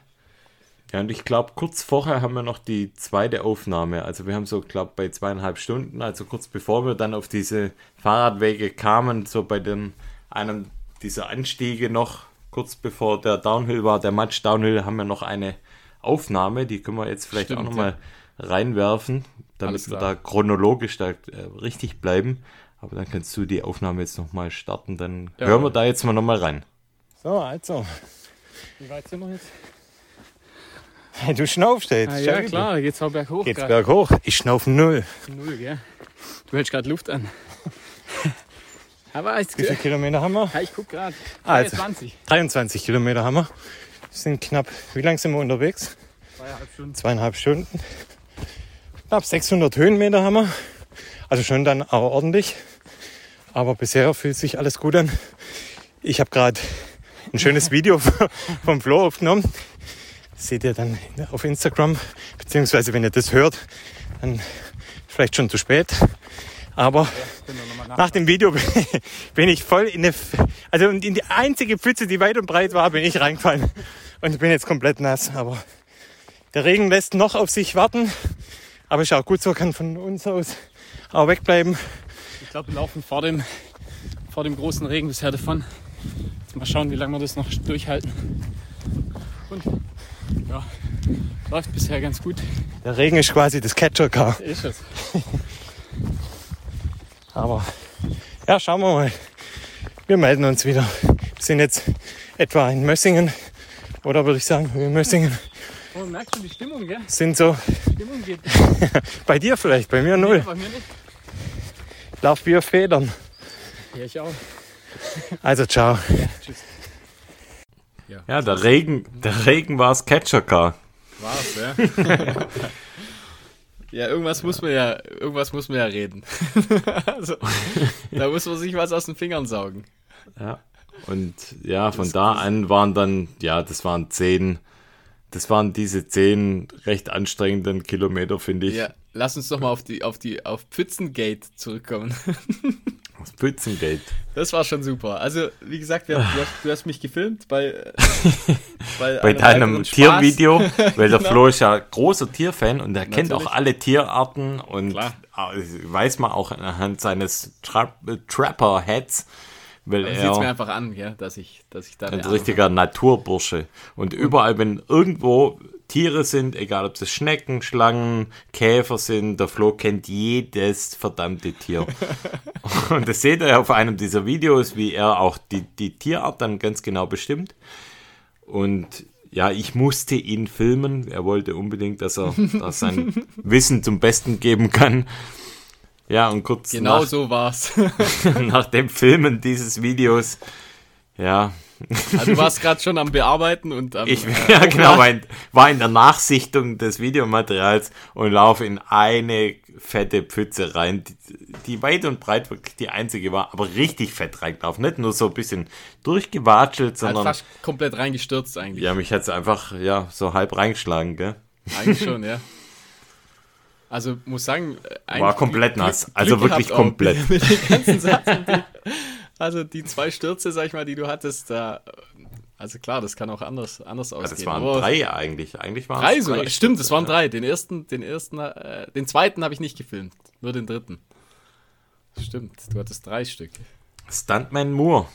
Ja, und ich glaube, kurz vorher haben wir noch die zweite Aufnahme. Also wir haben so, glaube bei zweieinhalb Stunden, also kurz bevor wir dann auf diese Fahrradwege kamen, so bei dem einem dieser Anstiege noch, kurz bevor der Downhill war, der Match Downhill, haben wir noch eine Aufnahme, die können wir jetzt vielleicht Stimmt, auch nochmal reinwerfen, damit wir da chronologisch da äh, richtig bleiben. Aber dann kannst du die Aufnahme jetzt nochmal starten, dann Ja. hören wir da jetzt mal nochmal rein. So, also. Wie weit sind wir jetzt? Hey, du schnaufst jetzt. Ah, Schau, ja klar, da geht's auch berghoch. Geht's grad. berghoch? Ich schnaufe null. Null, gell? Du hältst gerade Luft an. Aber ich, Wie viele Kilometer haben wir? ja, ich guck gerade. Also. 20. 23 Kilometer haben wir. Sind knapp, wie lang sind wir unterwegs? Zweieinhalb Stunden. Zweieinhalb Stunden. Knapp 600 Höhenmeter haben wir. Also schon dann auch ordentlich. Aber bisher fühlt sich alles gut an. Ich habe gerade ein schönes Video vom Flo aufgenommen. Das seht ihr dann auf Instagram. Beziehungsweise wenn ihr das hört, dann vielleicht schon zu spät. Aber nach dem Video bin ich voll in eine, also in die einzige Pfütze, die weit und breit war, bin ich reingefallen. Und bin jetzt komplett nass. Aber der Regen lässt noch auf sich warten. Aber ist auch gut so, kann von uns aus auch wegbleiben. Ich glaube, wir laufen vor dem, vor dem großen Regen bisher davon. Jetzt mal schauen, wie lange wir das noch durchhalten. Und ja, läuft bisher ganz gut. Der Regen ist quasi das Catcher-Car. Ist es. Aber ja, schauen wir mal. Wir melden uns wieder. Wir sind jetzt etwa in Mössingen. Oder würde ich sagen, in Mössingen Oh, merkst du die Stimmung, gell? sind so Die Stimmung geht bei dir vielleicht, bei mir null. bei mir nicht. Ich laufe wie auf Federn. Ja, ich auch. Also ciao. Tschüss. Ja, der Regen, der Regen war das Catcher-Car. War's, ja. ja, irgendwas muss man ja, irgendwas muss man ja reden. also, da muss man sich was aus den Fingern saugen. Ja. Und ja, von da an waren dann, ja, das waren zehn, das waren diese zehn recht anstrengenden Kilometer, finde ich. Ja, lass uns doch mal auf die, auf die, auf Pfützengate zurückkommen. Das Pfützengate. Das war schon super. Also, wie gesagt, wir, du, hast, du hast mich gefilmt bei, äh, bei, Bei einem deinem. Tiervideo, weil der Genau. Flo ist ja großer Tierfan und er kennt auch alle Tierarten und Klar. äh, weiß man auch anhand seines Tra äh, Trapper-Hats, weil Man sieht es mir er einfach an, ja, dass ich, dass ich da ein Ahnung richtiger Naturbursche. Und überall, wenn irgendwo Tiere sind, egal ob das Schnecken, Schlangen, Käfer sind, der Flo kennt jedes verdammte Tier. Und das seht ihr auf einem dieser Videos, wie er auch die, die Tierart dann ganz genau bestimmt. Und ja, ich musste ihn filmen. Er wollte unbedingt, dass er da sein Wissen zum Besten geben kann. Ja, und kurz Genau nach, so war's. nach dem Filmen dieses Videos, Ja. Also du warst gerade schon am Bearbeiten und am. Ich äh, ja, genau, war in, war in der Nachsichtung des Videomaterials und laufe in eine fette Pfütze rein, die, die weit und breit wirklich die einzige war, aber richtig fett reingelaufen. Nicht nur so ein bisschen durchgewatschelt, halt sondern fast komplett reingestürzt eigentlich. ja, mich hat es einfach ja, so halb reingeschlagen, gell? Eigentlich schon, ja. Also muss sagen, äh, eigentlich War komplett Glück- nass. Also wirklich komplett. Mit, den ganzen Sachen, also die zwei Stürze, sag ich mal, die du hattest, da, also klar, das kann auch anders, anders Ja, ausgehen. das waren aber drei eigentlich. Eigentlich waren drei es sogar. drei Stimmt, es waren ja. drei. Den ersten, den ersten, äh, den zweiten habe ich nicht gefilmt, nur den dritten. Stimmt, du hattest drei Stück. Stuntman Moore.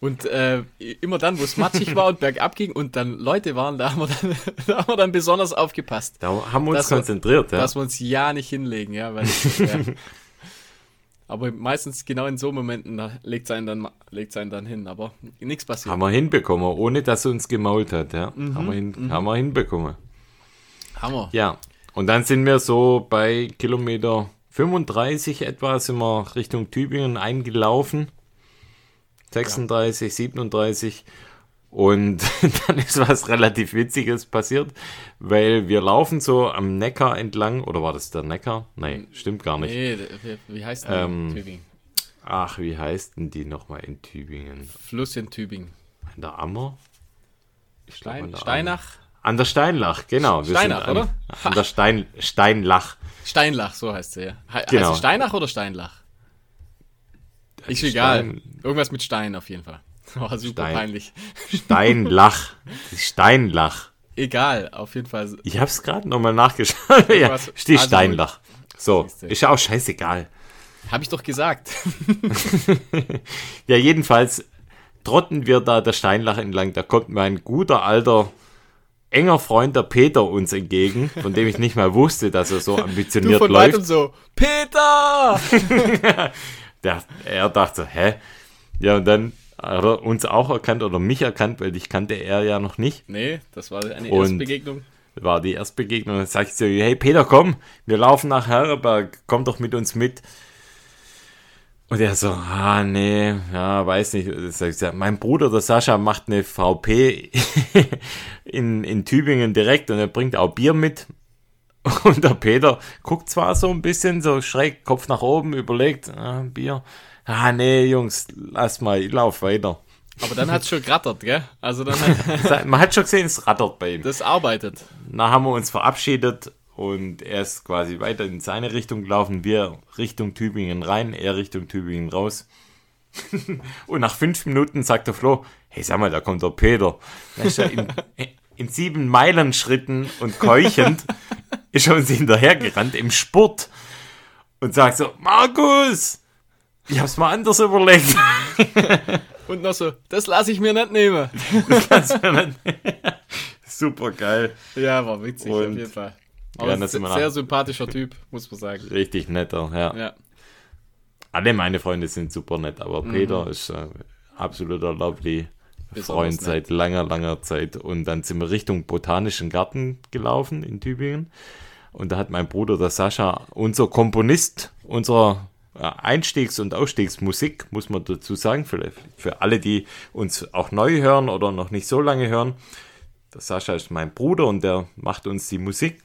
Und äh, immer dann, wo es matschig war und bergab ging und dann Leute waren, da haben wir dann, da haben wir dann besonders aufgepasst. Da haben wir uns konzentriert, ja. dass wir uns ja nicht hinlegen, ja, weil ja. aber meistens genau in so Momenten legt es einen dann einen dann hin, aber nichts passiert. Haben wir hinbekommen, ohne dass er uns gemault hat, ja. Mhm, haben, wir hin, haben wir hinbekommen. Hammer. Ja. Und dann sind wir so bei Kilometer 35 etwa, sind wir Richtung Tübingen eingelaufen. 36, 37. Und dann ist was relativ Witziges passiert, weil wir laufen so am Neckar entlang, oder war das der Neckar? Nein, stimmt gar nicht. Nee, wie, heißt denn Ähm, Tübingen? Ach, wie heißt denn die nochmal in Tübingen? Fluss in Tübingen. An der Ammer? Ich glaub, an Stein, der Steinach? An der Steinlach, genau. Wir Steinach, an, oder? An der Stein, Steinlach. Steinlach, so heißt sie ja. He Genau. Heißt Steinach oder Steinlach? Ist egal. Stein- Irgendwas mit Stein auf jeden Fall. War super Stein. peinlich. Steinlach. Steinlach. Egal, auf jeden Fall. Ich hab's gerade nochmal nachgeschaut. ja, also- Steinlach. So, ist ja auch scheißegal. Habe ich doch gesagt. Ja, jedenfalls trotten wir da der Steinlach entlang. Da kommt mein guter alter enger Freund der Peter uns entgegen, von dem ich nicht mal wusste, dass er so Du ambitioniert von läuft. weitem so, Peter! Der, er dachte, hä? Ja, und dann hat er uns auch erkannt oder mich erkannt, weil ich kannte er ja noch nicht. nee, das war eine Und- Erstbegegnung. war die Erstbegegnung. Dann sag ich so, hey Peter, komm, wir laufen nach Herreberg, komm doch mit uns mit. Und er so, ah, nee, ja, weiß nicht. Mein Bruder, der Sascha, macht eine VP in, in Tübingen direkt und er bringt auch Bier mit. Und der Peter guckt zwar so ein bisschen so schräg, Kopf nach oben, überlegt, ah, Bier. Ah, nee, Jungs, lass mal, ich lauf weiter. Aber dann hat es schon grattert, gell? Also dann hat Man hat schon gesehen, es rattert bei ihm. das arbeitet. Dann haben wir uns verabschiedet und er ist quasi weiter in seine Richtung gelaufen, wir Richtung Tübingen rein, er Richtung Tübingen raus. und nach fünf Minuten sagt der Flo, hey, sag mal, da kommt der Peter. Ist er in, in sieben Meilen Schritten und keuchend ist er uns hinterhergerannt im Sport und sagt so, Markus, ich hab's mal anders überlegt. Und noch so, das lasse ich mir nicht nehmen. Super geil. Ja, war witzig auf Und- jeden Fall. Ja, Aber das sind wir sehr nach- sympathischer Typ, muss man sagen. Richtig netter, ja. Ja. Alle meine Freunde sind super nett, aber Peter ist äh, absoluter lovely Freund seit langer, langer Zeit. Und dann sind wir Richtung Botanischen Garten gelaufen in Tübingen. Und da hat mein Bruder, der Sascha, unser Komponist, unserer äh, Einstiegs- und Ausstiegsmusik, muss man dazu sagen, für, für alle, die uns auch neu hören oder noch nicht so lange hören. Der Sascha ist mein Bruder und der macht uns die Musik.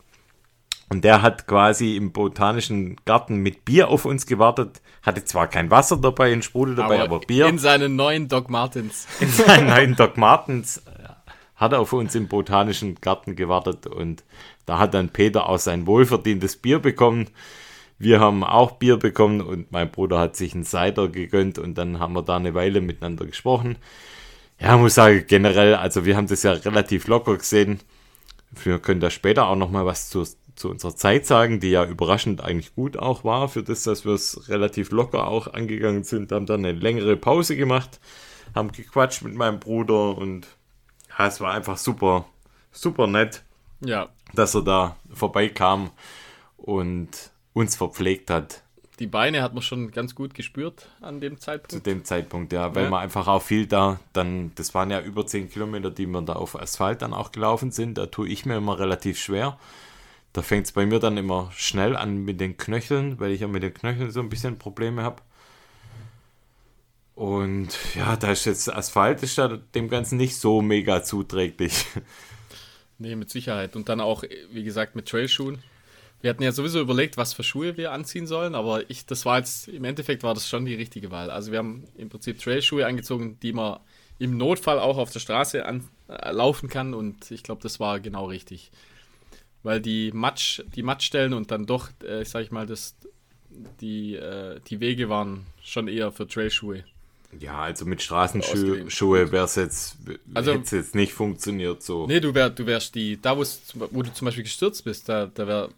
Und der hat quasi im botanischen Garten mit Bier auf uns gewartet. Hatte zwar kein Wasser dabei, ein Sprudel dabei, aber, Bier. In seinen neuen Doc Martens. In seinen neuen Doc Martens äh, hat er auf uns im botanischen Garten gewartet. Und da hat dann Peter auch sein wohlverdientes Bier bekommen. Wir haben auch Bier bekommen und mein Bruder hat sich einen Cider gegönnt und dann haben wir da eine Weile miteinander gesprochen. Ja, muss sagen, generell, also wir haben das ja relativ locker gesehen. Wir können da später auch noch mal was zu, zu unserer Zeit sagen, die ja überraschend eigentlich gut auch war, für das, dass wir es relativ locker auch angegangen sind, haben dann eine längere Pause gemacht, haben gequatscht mit meinem Bruder und ja, es war einfach super, super nett, Ja, dass er da vorbeikam und uns verpflegt hat die Beine hat man schon ganz gut gespürt an dem zu Zeitpunkt. dem Zeitpunkt, ja, weil Ja. man einfach auch viel da, dann, das waren ja über 10 Kilometer, die wir da auf Asphalt dann auch gelaufen sind, da tue ich mir immer relativ schwer. Da fängt es bei mir dann immer schnell an mit den Knöcheln, weil ich ja mit den Knöcheln so ein bisschen Probleme habe. Und ja, da ist jetzt Asphalt ist da dem Ganzen nicht so mega zuträglich. Nee, mit Sicherheit. Und dann auch, wie gesagt, mit Trailschuhen. Wir hatten ja sowieso überlegt, was für Schuhe wir anziehen sollen, aber ich, das war jetzt, im Endeffekt war das schon die richtige Wahl. Also wir haben im Prinzip Trailschuhe angezogen, die man im Notfall auch auf der Straße an, äh, laufen kann und ich glaube, das war genau richtig. Weil die Matsch, die Matschstellen und dann doch, äh, sag ich mal, das, die, äh, die Wege waren schon eher für Trailschuhe. Ja, also mit Straßenschuhe wäre es jetzt, Also- jetzt nicht funktioniert so. Nee, du, wär, du wärst die, da wo du zum Beispiel gestürzt bist, da, da wär,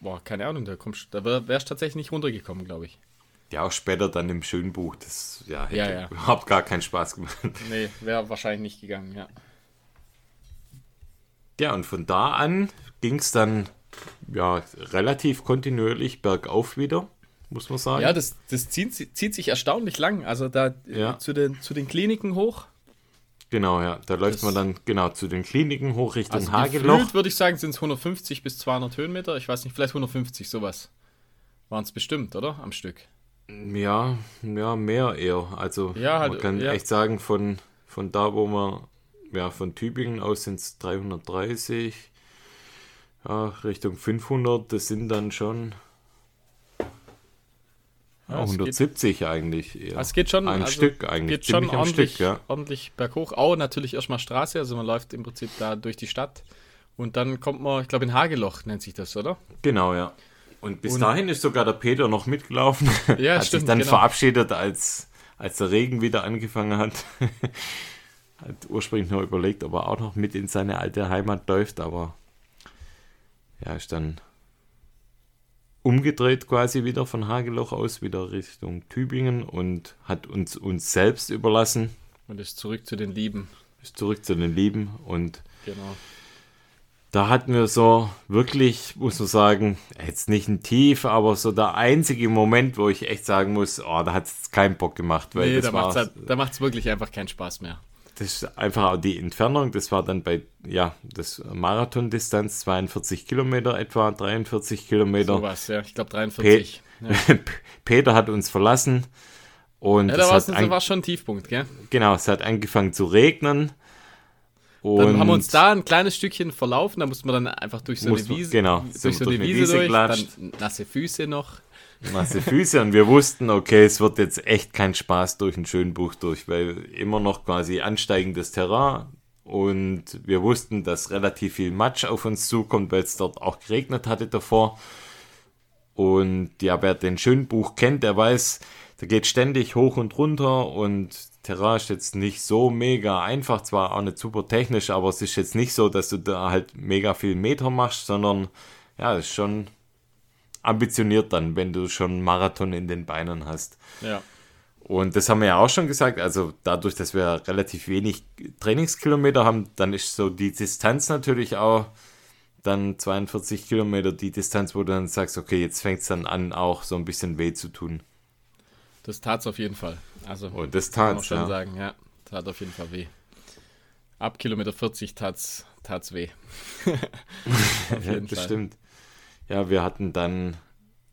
boah, keine Ahnung, da kommst, da wär, wärst tatsächlich nicht runtergekommen, glaube ich. Ja, auch später dann im Schönbuch, das ja, hätte Ja, ja. überhaupt gar keinen Spaß gemacht. Nee, wäre wahrscheinlich nicht gegangen, ja. Ja, und von da an ging es dann ja relativ kontinuierlich bergauf wieder, muss man sagen. Ja, das, das zieht, zieht sich erstaunlich lang. Also da äh, Ja. zu, den, zu den Kliniken hoch. Genau, ja. Da läuft Das- man dann genau zu den Kliniken hoch Richtung Also Hageloch. würde ich sagen, sind es 150 bis 200 Höhenmeter. Ich weiß nicht, vielleicht 150, sowas. Waren es bestimmt, oder? Am Stück. Ja, ja, mehr eher. Also Ja, halt, man kann ja. echt sagen, von, von da, wo man, ja, von Tübingen aus sind es 330, ja, Richtung 500, das sind dann schon ja, Ja, es geht- 170 eigentlich eher. Es geht schon, Ein also Stück eigentlich, geht schon ordentlich, Stück, ja. ordentlich berghoch. Auch natürlich erstmal Straße, also man läuft im Prinzip da durch die Stadt. Und dann kommt man, ich glaube, in Hageloch nennt sich das, oder? Genau, ja. Und bis Und- dahin ist sogar der Peter noch mitgelaufen. Ja, hat stimmt, sich dann genau. verabschiedet, als, als der Regen wieder angefangen hat. hat ursprünglich noch überlegt, ob er auch noch mit in seine alte Heimat läuft, aber ja, ist dann umgedreht quasi wieder von Hageloch aus, wieder Richtung Tübingen und hat uns uns selbst überlassen. Und ist zurück zu den Lieben. Ist zurück zu den Lieben und Genau. da hatten wir so wirklich, muss man sagen, jetzt nicht ein Tief, aber so der einzige Moment, wo ich echt sagen muss, oh, da hat es keinen Bock gemacht, weil Nee, das da war, macht's halt, wirklich einfach keinen Spaß mehr. Das ist einfach auch die Entfernung, das war dann bei, ja, das Marathondistanz, 42 Kilometer etwa, 43 Kilometer. Sowas, ja. Ich glaube 43. Ja, Peter hat uns verlassen und ja es da war's, hat war schon ein Tiefpunkt, gell? genau, es hat angefangen zu regnen. Dann Und haben wir uns da ein kleines Stückchen verlaufen, da mussten wir dann einfach durch so eine Wiese, genau, durch so eine durch Wiese Wiese durch, dann nasse Füße noch. Nasse Füße. Und wir wussten, okay, es wird jetzt echt kein Spaß durch ein Schönbuch durch, weil immer noch quasi ansteigendes Terrain. Und wir wussten, dass relativ viel Matsch auf uns zukommt, weil es dort auch geregnet hatte davor. Und ja, wer den Schönbuch kennt, der weiß, da geht ständig hoch und runter und Terrain ist jetzt nicht so mega einfach, zwar auch nicht super technisch, aber es ist jetzt nicht so, dass du da halt mega viel Meter machst, sondern ja, ist schon ambitioniert dann, wenn du schon einen Marathon in den Beinen hast. Ja. Und das haben wir ja auch schon gesagt, also dadurch, dass wir relativ wenig Trainingskilometer haben, dann ist so die Distanz natürlich auch dann 42 Kilometer die Distanz, wo du dann sagst, okay, jetzt fängt es dann an, auch so ein bisschen weh zu tun. Das tat's auf jeden Fall. Also Und das kann man tat's, schon ja. sagen, ja. Tat auf jeden Fall weh. Ab Kilometer 40 tat's, tat's weh. auf jeden das Fall. stimmt. Ja, wir hatten dann.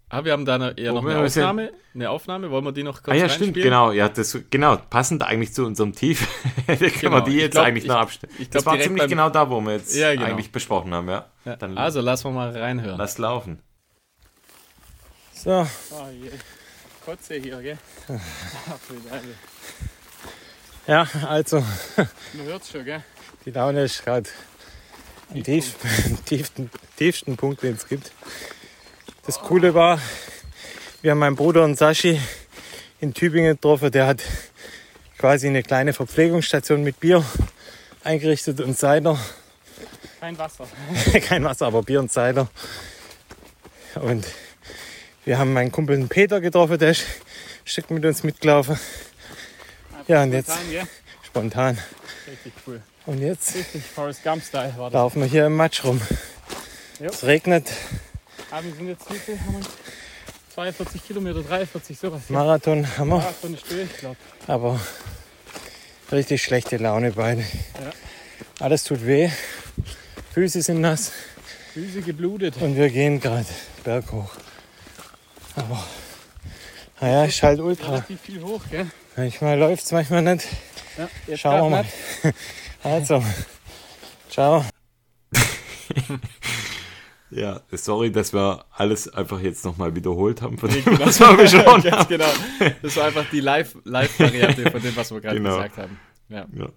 Ah, wir haben da eine, eher noch eine Aufnahme. Eine Aufnahme, wollen wir die noch kurz Ah ja, stimmt, genau. Ja, das genau, passend eigentlich zu unserem Tief. da können Genau, wir die ich jetzt glaub, eigentlich ich- noch abstellen. ich glaub, das war ziemlich beim- genau da, wo wir jetzt Ja, genau. eigentlich besprochen haben, ja. Ja. Dann Also lassen wir mal reinhören. lass laufen. So, Oh je. Kotze hier, gell? ja, also Man hört's schon, gell? die Laune ist gerade tief, tiefsten, tiefsten Punkt, den es gibt. Das Coole war, wir haben meinen Bruder und Sashi in Tübingen getroffen. Der hat quasi eine kleine Verpflegungsstation mit Bier eingerichtet und Cider. Kein Wasser. Kein Wasser, aber Bier und Cider. Und wir haben meinen Kumpel den Peter getroffen, der ist ein Stück mit uns mitgelaufen. Ja, und jetzt Gell? spontan. Richtig cool. Und jetzt Richtig Forrest Gump-Style war das. laufen wir hier im Matsch rum. Jo. Es regnet, Ah, wir sind jetzt wie viel haben wir? 42 Kilometer, 43, sowas. Ja. Marathon haben wir, Marathon ist durch, ich glaube. aber richtig schlechte Laune beide. Ja. Alles tut weh, Füße sind nass Füße geblutet. und wir gehen gerade berghoch. Aber Naja, ist halt ultra. Relativ viel hoch, gell? Manchmal läuft es, manchmal nicht. Ja, jetzt Schauen wir grad mal. Also, ciao. Ja, sorry, dass wir alles einfach jetzt nochmal wiederholt haben von dem, Genau. was wir besprochen haben. genau. Das war einfach die Live- Live-Variante von dem, was wir gerade Genau. gesagt haben. Ja. Ja.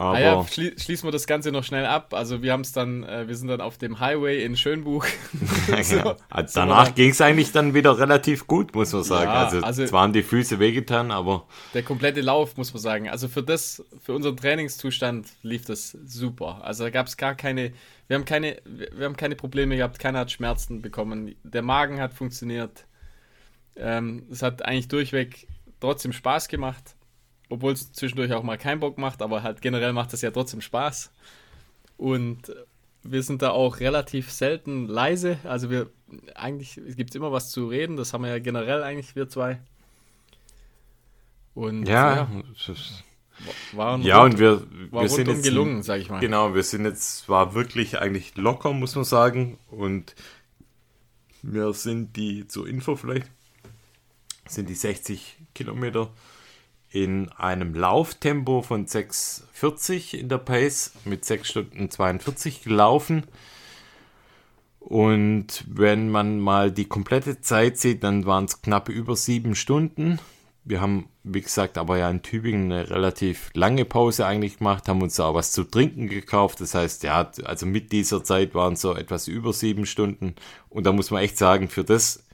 Ah Aber ja, schli schließen wir das Ganze noch schnell ab. Also wir haben es dann, äh, wir sind dann auf dem Highway in Schönbuch. So. genau. Also danach ging es eigentlich dann wieder relativ gut, muss man sagen. Ja, also, also- zwar haben die Füße wehgetan, aber Der komplette Lauf, muss man sagen. Also für das, für unseren Trainingszustand lief das super. Also da gab es gar keine, wir haben keine, wir haben keine Probleme gehabt, keiner hat Schmerzen bekommen. Der Magen hat funktioniert. Ähm, es hat eigentlich durchweg trotzdem Spaß gemacht. Obwohl es zwischendurch auch mal keinen Bock macht, aber halt generell macht es ja trotzdem Spaß. Und wir sind da auch relativ selten leise. Also wir, eigentlich gibt es immer was zu reden. Das haben wir ja generell eigentlich, wir zwei. Und ja, waren ja, und wir, war wir sind jetzt gelungen, sag ich mal. Genau, wir sind jetzt war wirklich eigentlich locker, muss man sagen. Und wir sind die, zur Info vielleicht, sind die 60 Kilometer in einem Lauftempo von 6,40 in der Pace mit 6 Stunden 42 gelaufen. Und wenn man mal die komplette Zeit sieht, dann waren es knapp über sieben Stunden. Wir haben, wie gesagt, aber ja in Tübingen eine relativ lange Pause eigentlich gemacht, haben uns da was zu trinken gekauft. Das heißt, ja, also mit dieser Zeit waren es so etwas über sieben Stunden. Und da muss man echt sagen, für das,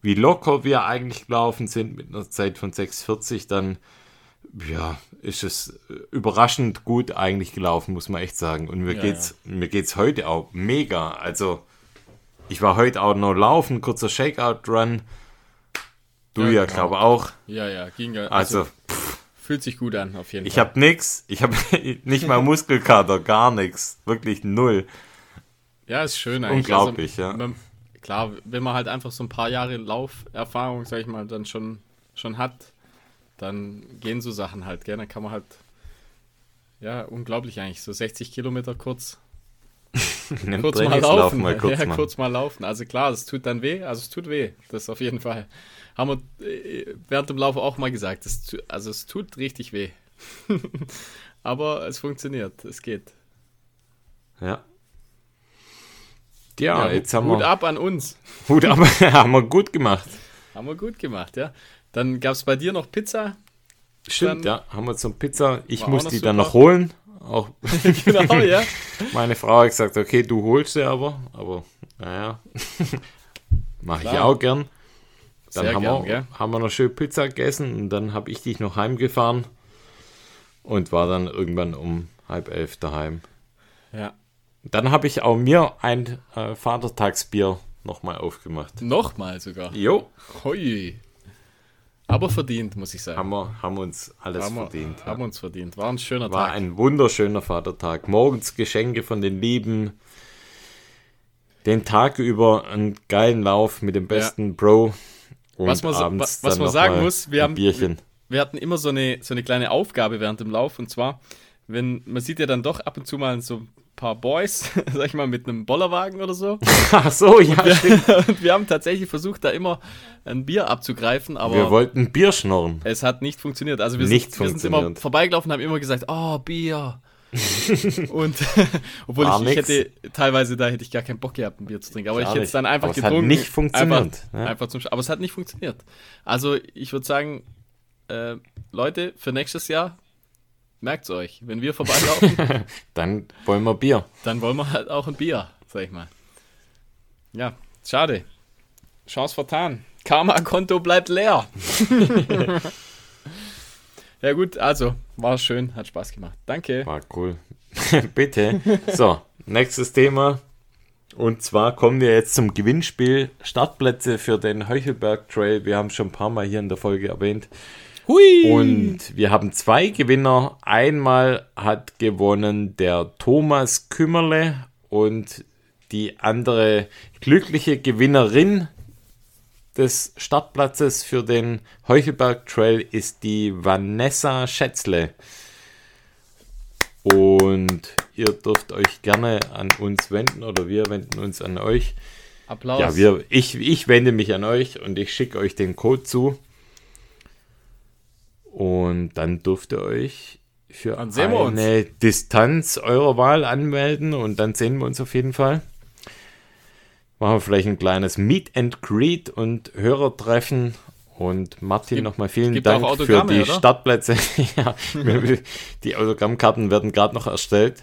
wie locker wir eigentlich gelaufen sind mit einer Zeit von 6,40, dann ja, ist es äh, überraschend gut eigentlich gelaufen, muss man echt sagen. Und mir Ja, geht's, mir geht's heute auch mega. Also, ich war heute auch noch laufen, kurzer Shakeout-Run. Du Ja, ja, genau. glaube auch. Ja, ja, ging ja. Also, Also, fühlt sich gut an, auf jeden ich Fall. habe nix. Ich habe nicht mal Muskelkater, gar nichts. Wirklich null. Ja, ist schön eigentlich. Unglaublich, also, ja. Man, klar, wenn man halt einfach so ein paar Jahre Lauferfahrung, sag ich mal, dann schon, schon hat, dann gehen so Sachen halt, gell? Dann kann man halt, ja, unglaublich eigentlich, so 60 Kilometer kurz, kurz mal laufen. mal kurz ja, machen. kurz mal laufen. Also klar, es tut dann weh, also es tut weh, das auf jeden Fall. Haben wir äh, während dem Lauf auch mal gesagt, es, tu- also es tut richtig weh. Aber es funktioniert, es geht. Ja. Ja, jetzt haben Hut wir ab an uns. Hut ab, haben wir gut gemacht. Haben wir gut gemacht, ja. Dann gab es bei dir noch Pizza. Stimmt, Dann- ja, haben wir zum Pizza. Ich muss die dann super. noch holen. Auch genau, ja. meine Frau hat gesagt, okay, du holst sie aber. Aber naja, mache ich auch gern. Dann Sehr haben, gern, wir, gell? haben wir noch schön Pizza gegessen und dann habe ich dich noch heimgefahren und war dann irgendwann um halb elf daheim. Ja. Dann habe ich auch mir ein äh, Vatertagsbier nochmal aufgemacht. Nochmal sogar. Jo, Hui. Aber verdient, muss ich sagen. haben wir, haben uns alles Haben wir- verdient. Haben uns verdient. War ein schöner War Tag. ein wunderschöner Vatertag. Morgens Geschenke von den Lieben. Den Tag über einen geilen Lauf mit dem besten Bro. Und Was man abends was dann man noch sagen mal muss, wir ein haben- Bierchen. Wir hatten immer so eine, so eine kleine Aufgabe während dem Lauf. Und zwar, wenn man sieht ja dann doch ab und zu mal so paar Boys, sag ich mal, mit einem Bollerwagen oder so. Ach so, ja, stimmt. Und wir haben tatsächlich versucht, da immer ein Bier abzugreifen, aber Wir wollten Bier schnorren. es hat nicht funktioniert. Also wir Nicht sind, wir sind immer vorbeigelaufen und haben immer gesagt, oh, Bier. und obwohl War ich, ich hätte teilweise da hätte ich gar keinen Bock gehabt, ein Bier zu trinken. Aber Ich ich hätte es dann einfach Aber es hat getrunken. nicht funktioniert, Einfach, ja. einfach zum Sch- aber es hat nicht funktioniert. Also ich würde sagen, äh, Leute, für nächstes Jahr merkt's euch, wenn wir vorbeilaufen, Dann wollen wir Bier. dann wollen wir halt auch ein Bier, sag ich mal. Ja, schade. Chance vertan. Karma-Konto bleibt leer. ja gut, also war schön, hat Spaß gemacht. Danke. War cool. Bitte. So, nächstes Thema. Und zwar kommen wir jetzt zum Gewinnspiel Startplätze für den Heuchelberg Trail. Wir haben schon ein paar Mal hier in der Folge erwähnt. Hui! Und wir haben zwei Gewinner. Einmal hat gewonnen der Thomas Kümmerle und die andere glückliche Gewinnerin des Startplatzes für den Heuchelberg Trail ist die Vanessa Schätzle. Und ihr dürft euch gerne an uns wenden oder wir wenden uns an euch. Applaus. Ja, wir, ich, ich wende mich an euch und ich schicke euch den Code zu. Und dann dürft ihr euch für eine Distanz eurer Wahl anmelden und dann sehen wir uns auf jeden Fall. Machen wir vielleicht ein kleines Meet and Greet und Hörertreffen. Und Martin, nochmal vielen Dank für die oder? Startplätze. ja, die Autogrammkarten werden gerade noch erstellt.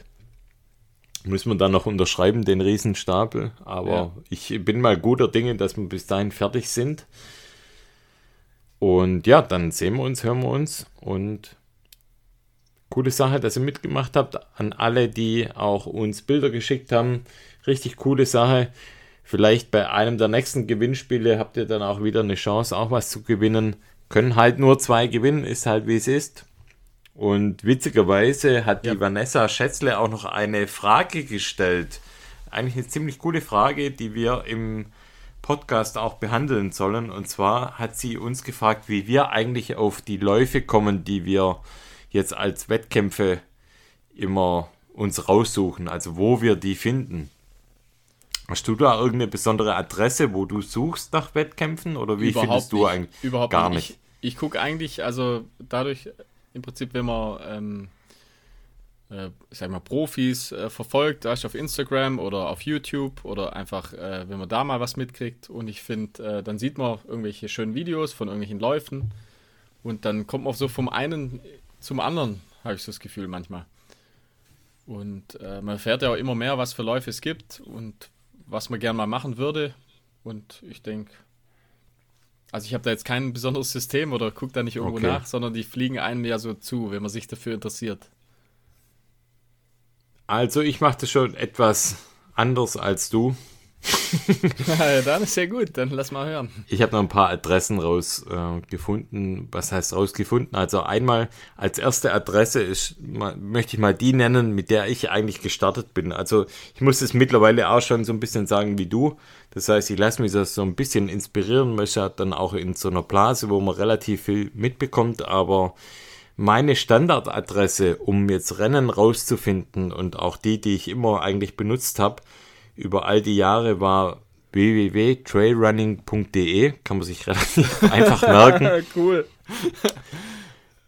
Müssen wir dann noch unterschreiben, den Riesenstapel. Aber Ja. ich bin mal guter Dinge, dass wir bis dahin fertig sind. Und ja, dann sehen wir uns, hören wir uns. Und coole Sache, dass ihr mitgemacht habt. An alle, die auch uns Bilder geschickt haben. Richtig coole Sache. Vielleicht bei einem der nächsten Gewinnspiele habt ihr dann auch wieder eine Chance, auch was zu gewinnen. Können halt nur zwei gewinnen, ist halt wie es ist. Und witzigerweise hat Ja. die Vanessa Schätzle auch noch eine Frage gestellt. Eigentlich eine ziemlich coole Frage, die wir im Podcast auch behandeln sollen. Und zwar hat sie uns gefragt, wie wir eigentlich auf die Läufe kommen, die wir jetzt als Wettkämpfe immer uns raussuchen, also wo wir die finden. Hast du da irgendeine besondere Adresse, wo du suchst nach Wettkämpfen oder wie findest du nicht. eigentlich Überhaupt gar nicht. nicht? Ich, ich gucke eigentlich, also dadurch, im Prinzip, wenn man, ähm, äh, ich sag mal, Profis äh, verfolgt, weißt, auf Instagram oder auf YouTube oder einfach, äh, wenn man da mal was mitkriegt und ich finde, äh, dann sieht man irgendwelche schönen Videos von irgendwelchen Läufen und dann kommt man so vom einen zum anderen, habe ich so das Gefühl manchmal. Und äh, man erfährt ja auch immer mehr, was für Läufe es gibt und was man gern mal machen würde. Und ich denke, also ich habe da jetzt kein besonderes System oder gucke da nicht irgendwo Okay. nach, sondern die fliegen einem ja so zu, wenn man sich dafür interessiert. Also ich mache das schon etwas anders als du. Ja, dann ist ja gut, dann lass mal hören. Ich habe noch ein paar Adressen rausgefunden. Äh. Was heißt rausgefunden? Also einmal als erste Adresse ist, mal, möchte ich mal die nennen, mit der ich eigentlich gestartet bin. Also ich muss es mittlerweile auch schon so ein bisschen sagen wie du. Das heißt, ich lasse mich das so ein bisschen inspirieren. Ja dann auch in so einer Blase, wo man relativ viel mitbekommt, aber meine Standardadresse, um jetzt Rennen rauszufinden und auch die, die ich immer eigentlich benutzt habe, über all die Jahre war www.trailrunning.de, kann man sich relativ einfach merken. cool.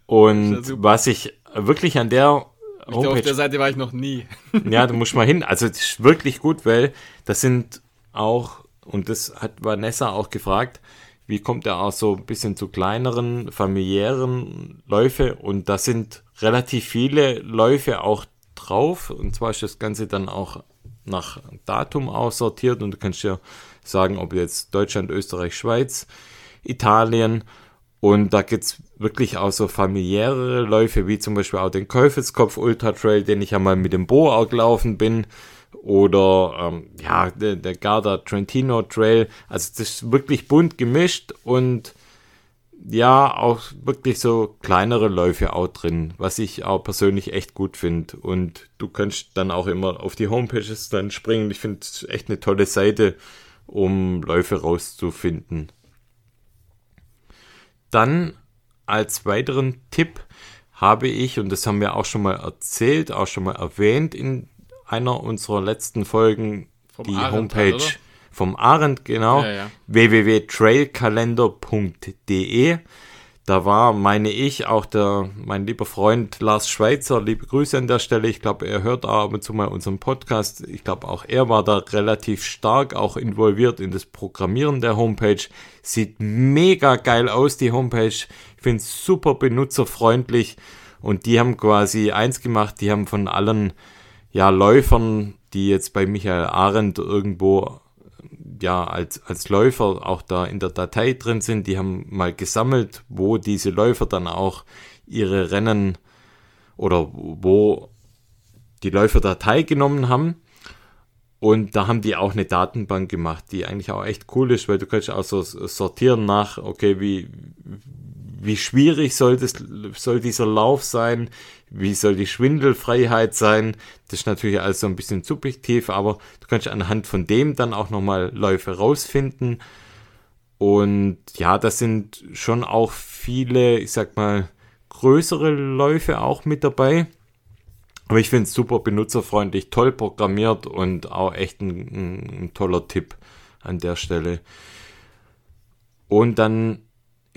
Und ja was ich wirklich an der Ich glaube, auf Homepage der Seite war ich noch nie. ja, du musst mal hin. Also das ist wirklich gut, weil das sind auch, und das hat Vanessa auch gefragt, wie kommt er auch so ein bisschen zu kleineren, familiären Läufe? Und da sind relativ viele Läufe auch drauf. Und zwar ist das Ganze dann auch nach Datum aussortiert. Und du kannst ja sagen, ob jetzt Deutschland, Österreich, Schweiz, Italien. Und da gibt es wirklich auch so familiäre Läufe, wie zum Beispiel auch den Käufelskopf Ultra Trail, den ich ja mal mit dem Bo auch gelaufen bin. Oder ähm, ja, der, der Garda Trentino Trail. Also das ist wirklich bunt gemischt und ja, auch wirklich so kleinere Läufe auch drin, was ich auch persönlich echt gut finde. Und du kannst dann auch immer auf die Homepages dann springen. Ich finde es echt eine tolle Seite, um Läufe rauszufinden. Dann als weiteren Tipp habe ich, und das haben wir auch schon mal erzählt, auch schon mal erwähnt in einer unserer letzten Folgen, Vom die Arendt Homepage halt, oder? vom Arendt, genau, Ja, ja. www.trailkalender.de. Da war, meine ich, auch der, mein lieber Freund Lars Schweitzer, liebe Grüße an der Stelle. Ich glaube, er hört ab und zu mal unseren Podcast. Ich glaube, auch er war da relativ stark auch involviert in das Programmieren der Homepage. Sieht mega geil aus, die Homepage. Ich finde es super benutzerfreundlich. Und die haben quasi eins gemacht, die haben von allen ja, Läufern, die jetzt bei Michael Arendt irgendwo ja, als, als Läufer auch da in der Datei drin sind, die haben mal gesammelt, wo diese Läufer dann auch ihre Rennen oder wo die Läufer da teilgenommen haben. Und da haben die auch eine Datenbank gemacht, die eigentlich auch echt cool ist, weil du kannst auch so sortieren nach, okay, wie, wie schwierig soll, das, soll dieser Lauf sein, wie soll die Schwindelfreiheit sein. Das ist natürlich alles so ein bisschen subjektiv, aber du kannst anhand von dem dann auch nochmal Läufe rausfinden. Und ja, das sind schon auch viele, ich sag mal, größere Läufe auch mit dabei. Aber ich finde es super benutzerfreundlich, toll programmiert und auch echt ein, ein, ein toller Tipp an der Stelle. Und dann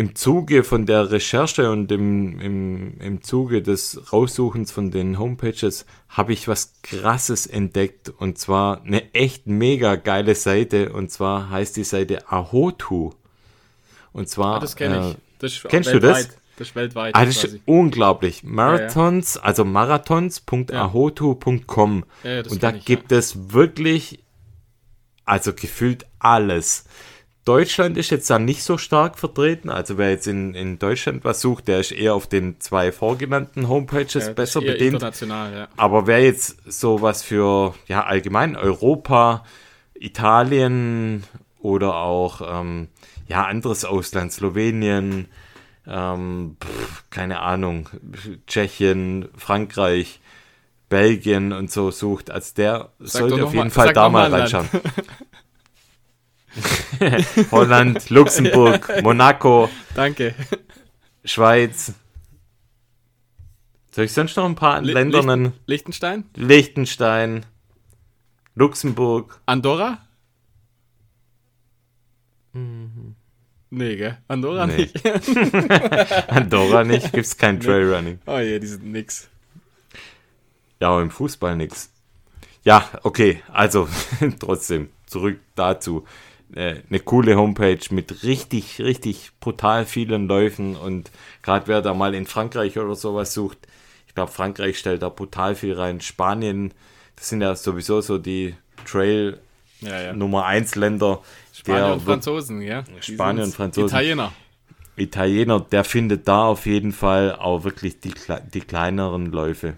im Zuge von der Recherche und im, im, im Zuge des Raussuchens von den Homepages habe ich was Krasses entdeckt und zwar eine echt mega geile Seite und zwar heißt die Seite Ahotu. Und zwar. Ah, das kenne ich. Das kennst du das? Das ist weltweit. Ah, das ist unglaublich. Marathons, ja, ja. also marathons.ahotu.com. Ja, und da ich, gibt es wirklich, also gefühlt alles. Deutschland ist jetzt da nicht so stark vertreten. Also wer jetzt in, in Deutschland was sucht, der ist eher auf den zwei vorgenannten Homepages ja, besser bedient. International, ja. Aber wer jetzt sowas für ja allgemein Europa, Italien oder auch ähm, ja anderes Ausland, Slowenien, ähm, pff, keine Ahnung, Tschechien, Frankreich, Belgien und so sucht, als der sag sollte auf jeden mal, Fall da mal reinschauen. Holland, Luxemburg, Monaco. Danke. Schweiz. Soll ich sonst noch ein paar L Länder nennen? Liechtenstein? Liechtenstein. Luxemburg. Andorra? Mhm. Nee, gell? Andorra nee. nicht. Andorra nicht, gibt's kein nee. Trailrunning. Oh je, die sind nix. Ja, aber im Fußball nix. Ja, okay, also trotzdem, zurück dazu. Äh, eine coole Homepage mit richtig, richtig brutal vielen Läufen und gerade wer da mal in Frankreich oder sowas sucht, ich glaube, Frankreich stellt da brutal viel rein. Spanien, das sind ja sowieso so die Trail ja, ja. Nummer 1 Länder. Spanier und Franzosen, ja. Spanier und Franzosen. Italiener. Italiener, der findet da auf jeden Fall auch wirklich die, die kleineren Läufe.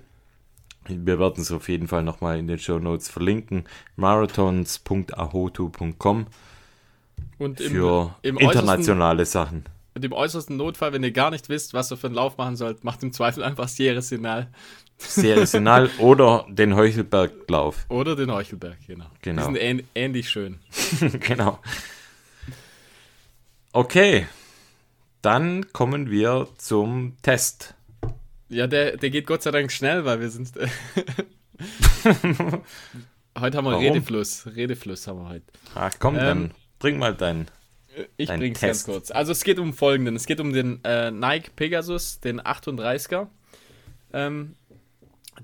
Wir werden es auf jeden Fall nochmal in den Show Notes verlinken. marathons.ahotu.com und im, für im internationale Sachen. Und im äußersten Notfall, wenn ihr gar nicht wisst, was ihr für einen Lauf machen sollt, macht im Zweifel einfach Sierra Sinal. Sierra Sinal oder den Heuchelberglauf. Oder den Heuchelberg, genau. genau. Die sind ähnlich schön. genau. Okay, dann kommen wir zum Test. Ja, der, der geht Gott sei Dank schnell, weil wir sind. heute haben wir Warum? Redefluss. Redefluss haben wir heute. Ach komm, ähm, dann bring mal deinen. Ich dein bring's Test. ganz kurz. Also es geht um folgenden. Es geht um den äh, Nike Pegasus, den 38er. Ähm,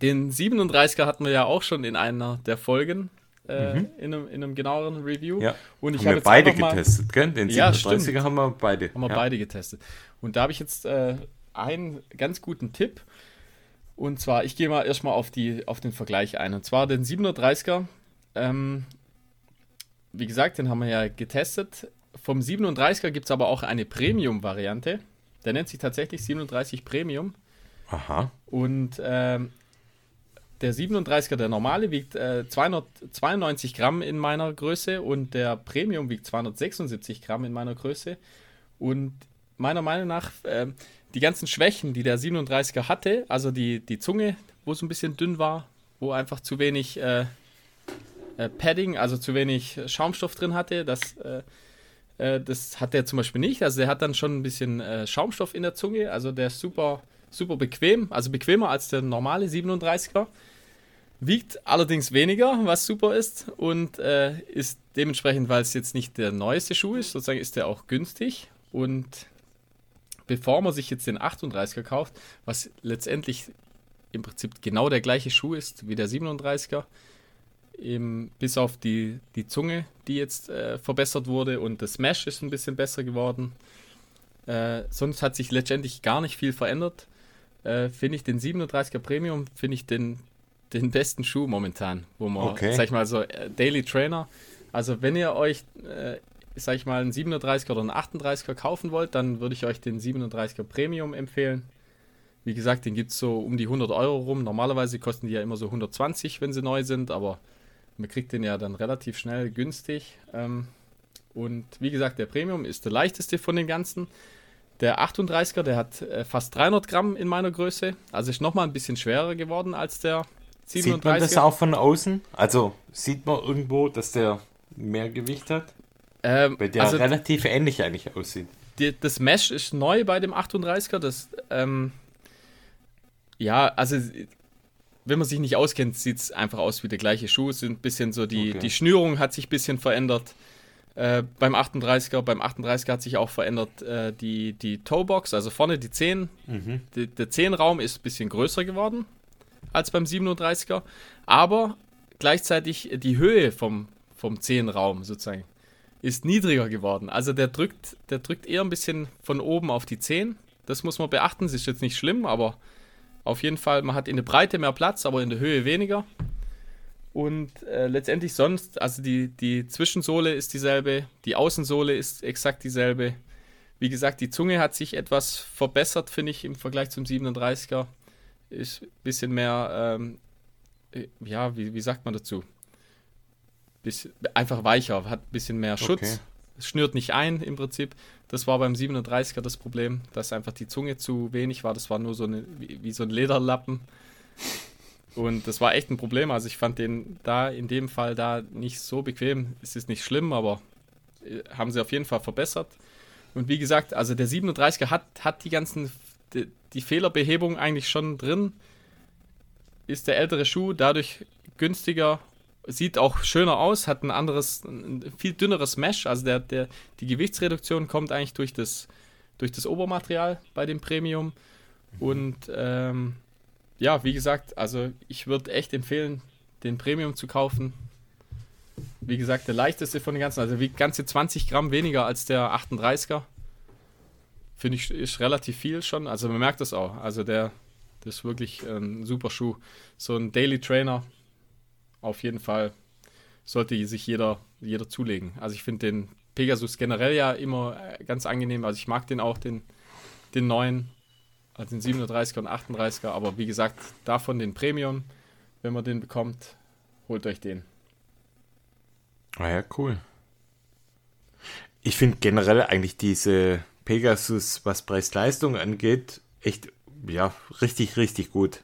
den 37er hatten wir ja auch schon in einer der Folgen. Äh, mhm. in, einem, in, einem, genaueren Review. Ja. Und ich haben hab wir beide getestet, gell? Den 37er ja, haben wir beide. Haben wir ja. beide getestet. Und da habe ich jetzt äh, einen ganz guten Tipp. Und zwar, ich gehe mal erstmal auf, auf den Vergleich ein. Und zwar den 37er. Ähm, wie gesagt, den haben wir ja getestet. Vom 37er gibt es aber auch eine Premium-Variante. Der nennt sich tatsächlich 37 Premium. Aha. Und ähm, der 37er, der normale, wiegt äh, 292 Gramm in meiner Größe und der Premium wiegt 276 Gramm in meiner Größe. Und meiner Meinung nach, äh, die ganzen Schwächen, die der 37er hatte, also die, die Zunge, wo es ein bisschen dünn war, wo einfach zu wenig äh, äh Padding, also zu wenig Schaumstoff drin hatte, das, äh, äh, das hat der zum Beispiel nicht. Also der hat dann schon ein bisschen Schaumstoff in der Zunge, also der ist super super bequem, also bequemer als der normale 37er. Wiegt allerdings weniger, was super ist und äh, ist dementsprechend, weil es jetzt nicht der neueste Schuh ist, sozusagen ist der auch günstig und bevor man sich jetzt den 38er kauft, was letztendlich im Prinzip genau der gleiche Schuh ist wie der 37er, eben bis auf die, die Zunge, die jetzt äh, verbessert wurde und das Mesh ist ein bisschen besser geworden. Äh, sonst hat sich letztendlich gar nicht viel verändert. Äh, finde ich den 37er Premium, finde ich den den besten Schuh momentan, wo man, okay. sag ich mal, so äh, Daily Trainer. Also wenn ihr euch, äh, sag ich mal, einen 37er oder einen 38er kaufen wollt, dann würde ich euch den 37er Premium empfehlen. Wie gesagt, den gibt es so um die 100 Euro rum. Normalerweise kosten die ja immer so 120, wenn sie neu sind, aber man kriegt den ja dann relativ schnell günstig. Ähm, und wie gesagt, der Premium ist der leichteste von den ganzen. Der 38er, der hat äh, fast 300 Gramm in meiner Größe, also ist nochmal ein bisschen schwerer geworden als der 37. Sieht man das auch von außen? Also sieht man irgendwo, dass der mehr Gewicht hat? Ähm, Weil der also relativ ähnlich eigentlich aussieht. Die, das Mesh ist neu bei dem 38er. Das, ähm, ja, also wenn man sich nicht auskennt, sieht es einfach aus wie der gleiche Schuh. Sind bisschen so, die, okay. die Schnürung hat sich ein bisschen verändert. Äh, beim 38er, beim 38er hat sich auch verändert äh, die, die Toebox, also vorne die 10. Mhm. Die, der 10-Raum ist ein bisschen größer geworden als beim 37er, aber gleichzeitig die Höhe vom, vom 10-Raum sozusagen ist niedriger geworden. Also der drückt, der drückt eher ein bisschen von oben auf die 10. Das muss man beachten, das ist jetzt nicht schlimm, aber auf jeden Fall, man hat in der Breite mehr Platz, aber in der Höhe weniger. Und äh, letztendlich sonst, also die, die Zwischensohle ist dieselbe, die Außensohle ist exakt dieselbe. Wie gesagt, die Zunge hat sich etwas verbessert, finde ich, im Vergleich zum 37er. Ist ein bisschen mehr, ähm, äh, ja, wie, wie sagt man dazu? Biss, einfach weicher, hat ein bisschen mehr Schutz. Okay. Es schnürt nicht ein im Prinzip. Das war beim 37er das Problem, dass einfach die Zunge zu wenig war. Das war nur so eine, wie, wie so ein Lederlappen. Und das war echt ein Problem. Also ich fand den da in dem Fall da nicht so bequem. Es ist nicht schlimm, aber äh, haben sie auf jeden Fall verbessert. Und wie gesagt, also der 37er hat, hat die ganzen, die, die Fehlerbehebung eigentlich schon drin. Ist der ältere Schuh dadurch günstiger, sieht auch schöner aus, hat ein anderes, ein viel dünneres Mesh. Also der, der, die Gewichtsreduktion kommt eigentlich durch das, durch das Obermaterial bei dem Premium. Und ähm, ja, wie gesagt, also ich würde echt empfehlen, den Premium zu kaufen. Wie gesagt, der leichteste von den ganzen, also wie ganze 20 Gramm weniger als der 38er. Finde ich, ist relativ viel schon. Also man merkt das auch. Also der, das ist wirklich ein super Schuh. So ein Daily Trainer, auf jeden Fall sollte sich jeder, jeder zulegen. Also ich finde den Pegasus generell ja immer äh, ganz angenehm. Also ich mag den auch, den, den neuen also den 37er und 38er. Aber wie gesagt, davon den Premium, wenn man den bekommt, holt euch den. Ah ja, cool. Ich finde generell eigentlich diese Pegasus, was Preis-Leistung angeht, echt, ja, richtig, richtig gut.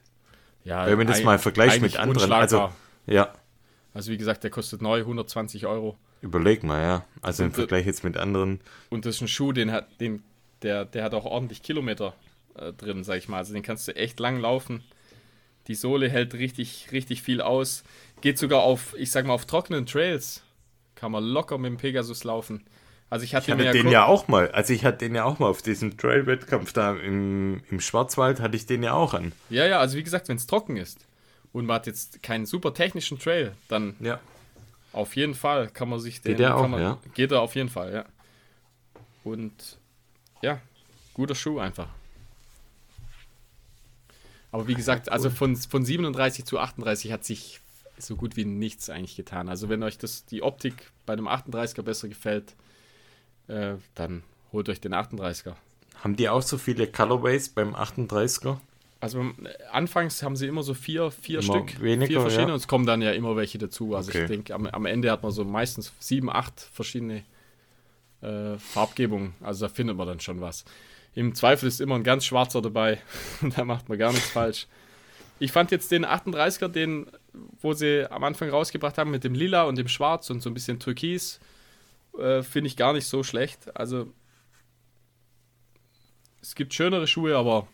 Ja, wenn man das mal vergleicht mit anderen. Also, ja. Also wie gesagt, der kostet neu 120 Euro. Überleg mal, ja. Also und im Vergleich jetzt mit anderen. Und das ist ein Schuh, den hat, den, der, der hat auch ordentlich Kilometer äh, drin, sag ich mal. Also den kannst du echt lang laufen. Die Sohle hält richtig, richtig viel aus. Geht sogar auf, ich sag mal, auf trockenen Trails. Kann man locker mit dem Pegasus laufen. Also ich hatte, ich hatte den ja auch mal, also ich hatte den ja auch mal auf diesem Trail-Wettkampf da im, im Schwarzwald, hatte ich den ja auch an. Ja, ja, also wie gesagt, wenn es trocken ist und man hat jetzt keinen super technischen Trail, dann ja. auf jeden Fall kann man sich den. Geht der auch, man, ja? Geht er auf jeden Fall, ja. Und ja, guter Schuh einfach. Aber wie gesagt, also von, von 37 zu 38 hat sich so gut wie nichts eigentlich getan. Also wenn euch das, die Optik bei einem 38er besser gefällt, äh, dann holt euch den 38er. Haben die auch so viele Colorways beim 38er? Also äh, anfangs haben sie immer so vier, vier immer Stück, weniger, vier verschiedene ja. und es kommen dann ja immer welche dazu. Also Okay. ich denke, am, am Ende hat man so meistens sieben, acht verschiedene äh, Farbgebungen. Also da findet man dann schon was. Im Zweifel ist immer ein ganz schwarzer dabei. da macht man gar nichts falsch. Ich fand jetzt den 38er, den, wo sie am Anfang rausgebracht haben, mit dem Lila und dem Schwarz und so ein bisschen Türkis, äh, finde ich gar nicht so schlecht. Also es gibt schönere Schuhe, aber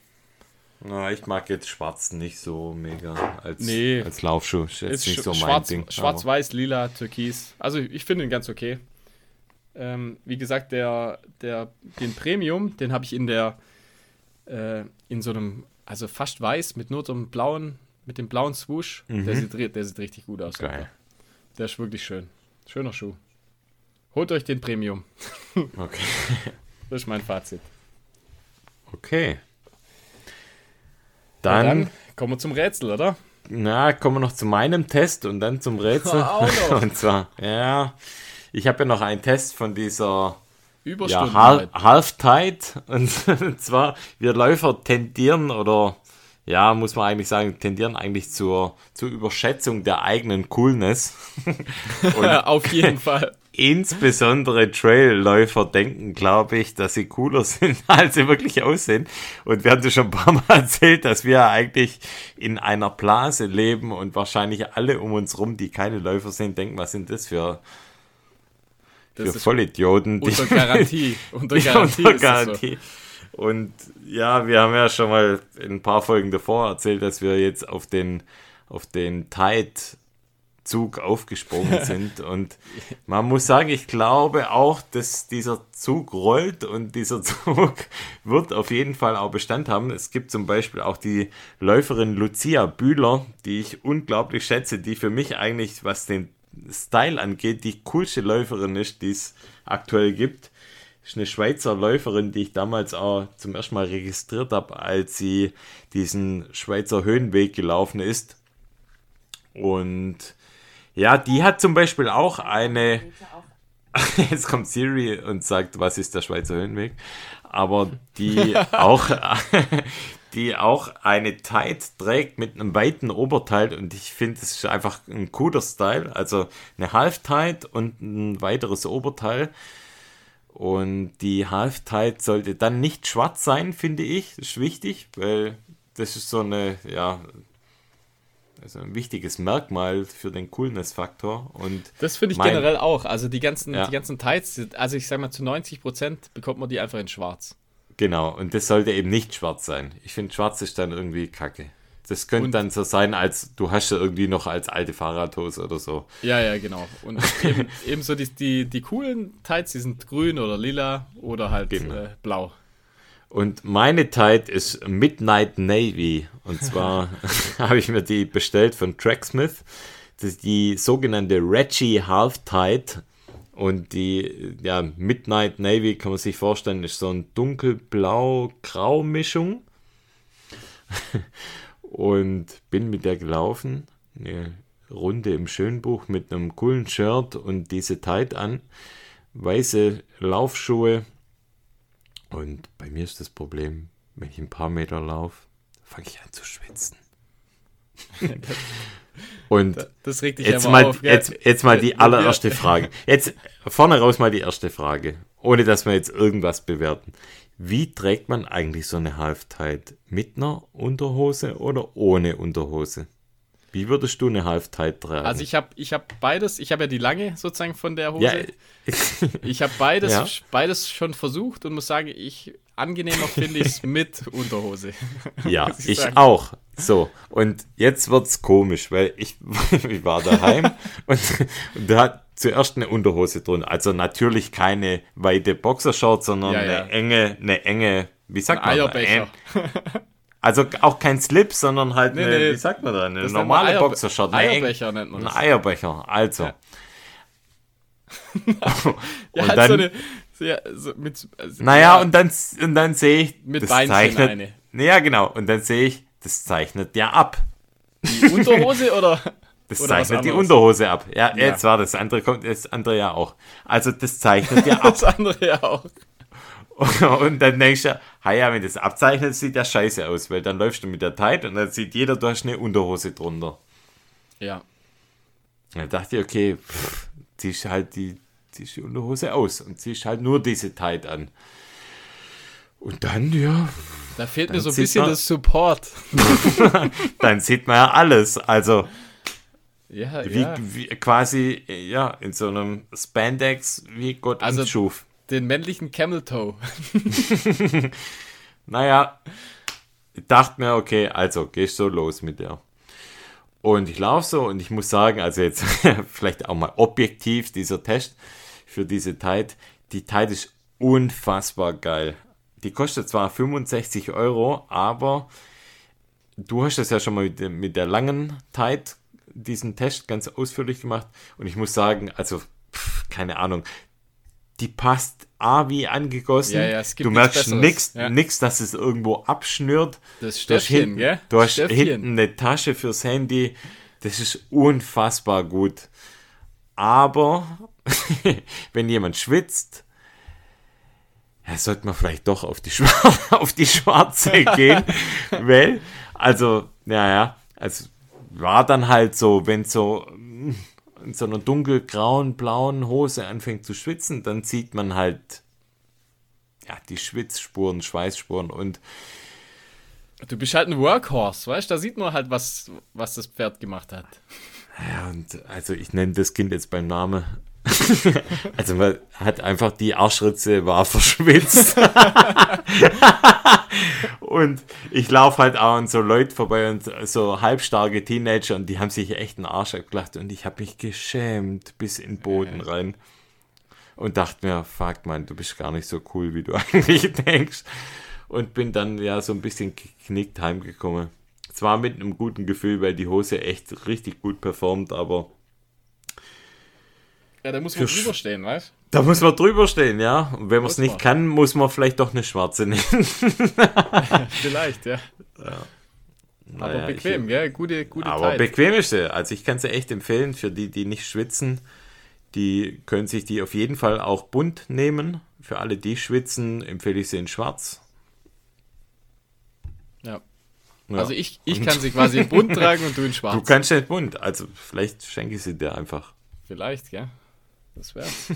Na, ich mag jetzt Schwarz nicht so mega als, Nee. als Laufschuh. Ist jetzt ist nicht so mein schwarz, Ding. schwarz, weiß, lila, türkis. Also ich finde ihn ganz okay. Ähm, wie gesagt, der, der, den Premium, den habe ich in der, äh, in so einem, also fast weiß mit nur so einem blauen, mit dem blauen Swoosh. Mhm. Der, sieht, der sieht richtig gut aus. Geil. Der ist wirklich schön. Schöner Schuh. Holt euch den Premium. Okay. Das ist mein Fazit. okay. Na Dann, kommen wir zum Rätsel, oder? na, kommen wir noch zu meinem Test und dann zum Rätsel. Noch. Und zwar, ja, ich habe ja noch einen Test von dieser ja, Überstunden. Half, Half-Tide. Und, und zwar, wir Läufer tendieren oder, ja, muss man eigentlich sagen, tendieren eigentlich zur, zur Überschätzung der eigenen Coolness. Auf jeden Fall. Insbesondere Trailläufer denken, glaube ich, dass sie cooler sind, als sie wirklich aussehen. Und wir haben das schon ein paar Mal erzählt, dass wir eigentlich in einer Blase leben und wahrscheinlich alle um uns rum, die keine Läufer sind, denken, was sind das für, Das für Vollidioten. unter Garantie. Unter Garantie unter so. Garantie. Und ja, wir haben ja schon mal in ein paar Folgen davor erzählt, dass wir jetzt auf den, auf den Tide Zug aufgesprungen sind. Und man muss sagen, ich glaube auch, dass dieser Zug rollt und dieser Zug wird auf jeden Fall auch Bestand haben. Es gibt zum Beispiel auch die Läuferin Lucia Bühler, die ich unglaublich schätze, die für mich eigentlich, was den Style angeht, die coolste Läuferin ist, die es aktuell gibt. Ist eine Schweizer Läuferin, die ich damals auch zum ersten Mal registriert habe, als sie diesen Schweizer Höhenweg gelaufen ist. Und ja, die hat zum Beispiel auch eine. Jetzt kommt Siri und sagt, was ist der Schweizer Höhenweg? Aber die auch, die auch eine Tight trägt mit einem weiten Oberteil und ich finde, es ist einfach ein cooler Style. Also eine Half-Tight und ein weiteres Oberteil. Und die Half-Tight sollte dann nicht schwarz sein, finde ich. Das ist wichtig, weil das ist so eine, ja, also ein wichtiges Merkmal für den Coolness-Faktor. Und das finde ich mein, generell auch. Also die ganzen, ja. die ganzen Tights, also ich sage mal zu 90 Prozent bekommt man die einfach in schwarz. Genau, und das sollte eben nicht schwarz sein. Ich finde, schwarz ist dann irgendwie kacke. Das könnte und, dann so sein, als du hast ja irgendwie noch als alte Fahrradhose oder so. Ja, ja, genau. Und eben, eben so die, die, die coolen Tights, die sind grün oder lila oder halt genau. äh, blau. Und meine Tight ist Midnight Navy. Und zwar habe ich mir die bestellt von Tracksmith. Das ist die sogenannte Reggie Half Tight. Und die ja, Midnight Navy kann man sich vorstellen, ist so eine dunkelblau-grau-Mischung. und bin mit der gelaufen. Eine Runde im Schönbuch mit einem coolen Shirt und diese Tight an. Weiße Laufschuhe und bei mir ist das Problem, wenn ich ein paar Meter laufe, fange ich an zu schwitzen. Und das regt dich jetzt mal, auf. Jetzt, jetzt mal die allererste Frage. Jetzt vorne raus mal die erste Frage, ohne dass wir jetzt irgendwas bewerten. Wie trägt man eigentlich so eine Half-Tight? Mit einer Unterhose oder ohne Unterhose? Wie würdest du eine Half-Tight tragen? Also ich habe ich hab beides, ich habe ja die lange sozusagen von der Hose. Ja. ich habe beides, ja. beides schon versucht und muss sagen, ich angenehmer finde ich es mit Unterhose. Ja, ich, ich auch. So, und jetzt wird es komisch, weil ich, ich war daheim und, und da hat zuerst eine Unterhose drin. Also natürlich keine weite Boxershort, sondern ja, eine enge, eine enge, wie sagt Ein man? Eierbecher. Also auch kein Slip, sondern halt nee, eine, nee, wie sagt man da, eine normale Eier Boxershot. Eierbecher nennt man das. Ein Eierbecher, also. Ja. ja, halt dann, so eine, ja, so mit, also, naja, ja, und dann, und dann sehe ich, mit das Beinchen zeichnet, eine. Ja, genau, und dann sehe ich, das zeichnet ja ab. Die Unterhose oder? Das oder zeichnet die Unterhose ab. Ja, ja, jetzt war das andere, kommt das andere ja auch. Also das zeichnet ja ab. das andere ja auch. Und dann denkst du, ja, wenn das abzeichnet, sieht das scheiße aus, weil dann läufst du mit der Tight und dann sieht jeder, du hast eine Unterhose drunter. Ja. Dann dachte ich, okay, pff, ziehst halt die, ziehst die Unterhose aus und ziehst halt nur diese Tight an. Und dann, ja. Da fehlt mir so ein bisschen man, das Support. dann sieht man ja alles. Also, ja, wie, ja. Wie, quasi, ja, in so einem Spandex, wie Gott also, uns schuf den männlichen Camel Toe. naja, ich dachte mir, okay, also gehst so los mit der. Und ich laufe so und ich muss sagen, also jetzt vielleicht auch mal objektiv dieser Test für diese Tide. Die Tide ist unfassbar geil. Die kostet zwar 65 Euro, aber du hast das ja schon mal mit, mit der langen Tide diesen Test ganz ausführlich gemacht und ich muss sagen, also pff, keine Ahnung, die passt A wie angegossen. Ja, ja, du merkst nichts, ja. nix, dass es irgendwo abschnürt. Das Stöffchen, du hast, du hast hinten eine Tasche fürs Handy. Das ist unfassbar gut. Aber wenn jemand schwitzt, ja, sollte man vielleicht doch auf die, Schwar auf die schwarze gehen. weil, also, naja, also war dann halt so, wenn so in so einer dunkelgrauen, blauen Hose anfängt zu schwitzen, dann sieht man halt ja, die Schwitzspuren, Schweißspuren und Du bist halt ein Workhorse, weißt du? Da sieht man halt, was, was das Pferd gemacht hat. Ja, und also ich nenne das Kind jetzt beim Namen also man hat einfach die Arschritze war verschwitzt. und ich laufe halt auch an so Leute vorbei und so halbstarke Teenager und die haben sich echt einen Arsch abgelacht und ich habe mich geschämt bis in den Boden rein. Und dachte mir, fuck man, du bist gar nicht so cool, wie du eigentlich denkst. Und bin dann ja so ein bisschen geknickt heimgekommen. Zwar mit einem guten Gefühl, weil die Hose echt richtig gut performt, aber ja, da muss man drüber stehen, weißt da muss man drüber stehen, ja. Und wenn man es nicht kann, muss man vielleicht doch eine schwarze nehmen. Vielleicht, ja. Aber Naja, bequem, ich, gell? Gute, gute Aber Zeit. bequem ist sie. Also ich kann sie echt empfehlen für die, die nicht schwitzen. Die können sich die auf jeden Fall auch bunt nehmen. Für alle, die schwitzen, empfehle ich sie in schwarz. Ja. Ja. Also ich, ich kann sie quasi in bunt tragen und du in du schwarz. kannst nicht bunt. Also vielleicht schenke ich sie dir einfach. Vielleicht, gell? Das wär's.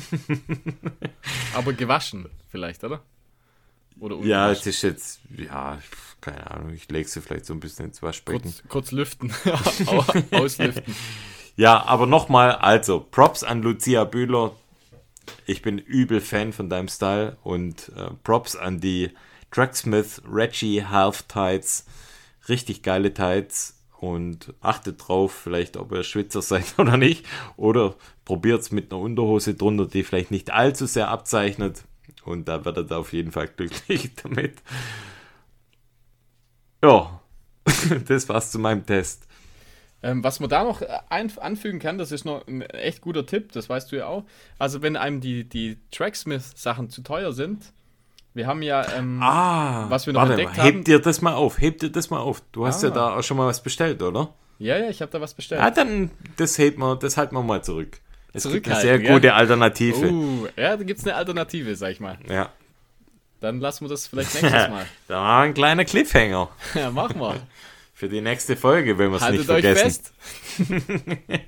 Aber gewaschen, vielleicht, oder? Oder Ja, es ist jetzt, ja, keine Ahnung, ich lege sie vielleicht so ein bisschen ins Waschbecken. kurz, kurz lüften. Au- Auslüften. Ja, aber nochmal, also Props an Lucia Bühler. Ich bin übel Fan von deinem Style und äh, Props an die Tracksmith Reggie Half Tights. Richtig geile Tights und achtet drauf, vielleicht ob ihr Schwitzer seid oder nicht. Oder probiert es mit einer Unterhose drunter, die vielleicht nicht allzu sehr abzeichnet. Und da werdet ihr auf jeden Fall glücklich damit. Ja, das war's zu meinem Test. Ähm, was man da noch äh, anfügen kann, das ist noch ein echt guter Tipp, das weißt du ja auch. Also wenn einem die, die Tracksmith-Sachen zu teuer sind, wir haben ja, ähm, Ah, Was wir noch warte entdeckt mal, haben- heb dir das mal auf, heb dir das mal auf. Du hast Ah. ja da auch schon mal was bestellt, oder? ja, ja, ich habe da was bestellt. Ja, dann, das hebt man, das halten wir mal zurück. Es gibt eine sehr gute Alternative. Uh, ja, da gibt es eine Alternative, sag ich mal. Ja, Dann lassen wir das vielleicht nächstes Mal. da war ein kleiner Cliffhanger ja, machen wir. für die nächste Folge, wenn wir es nicht Haltet euch vergessen. fest.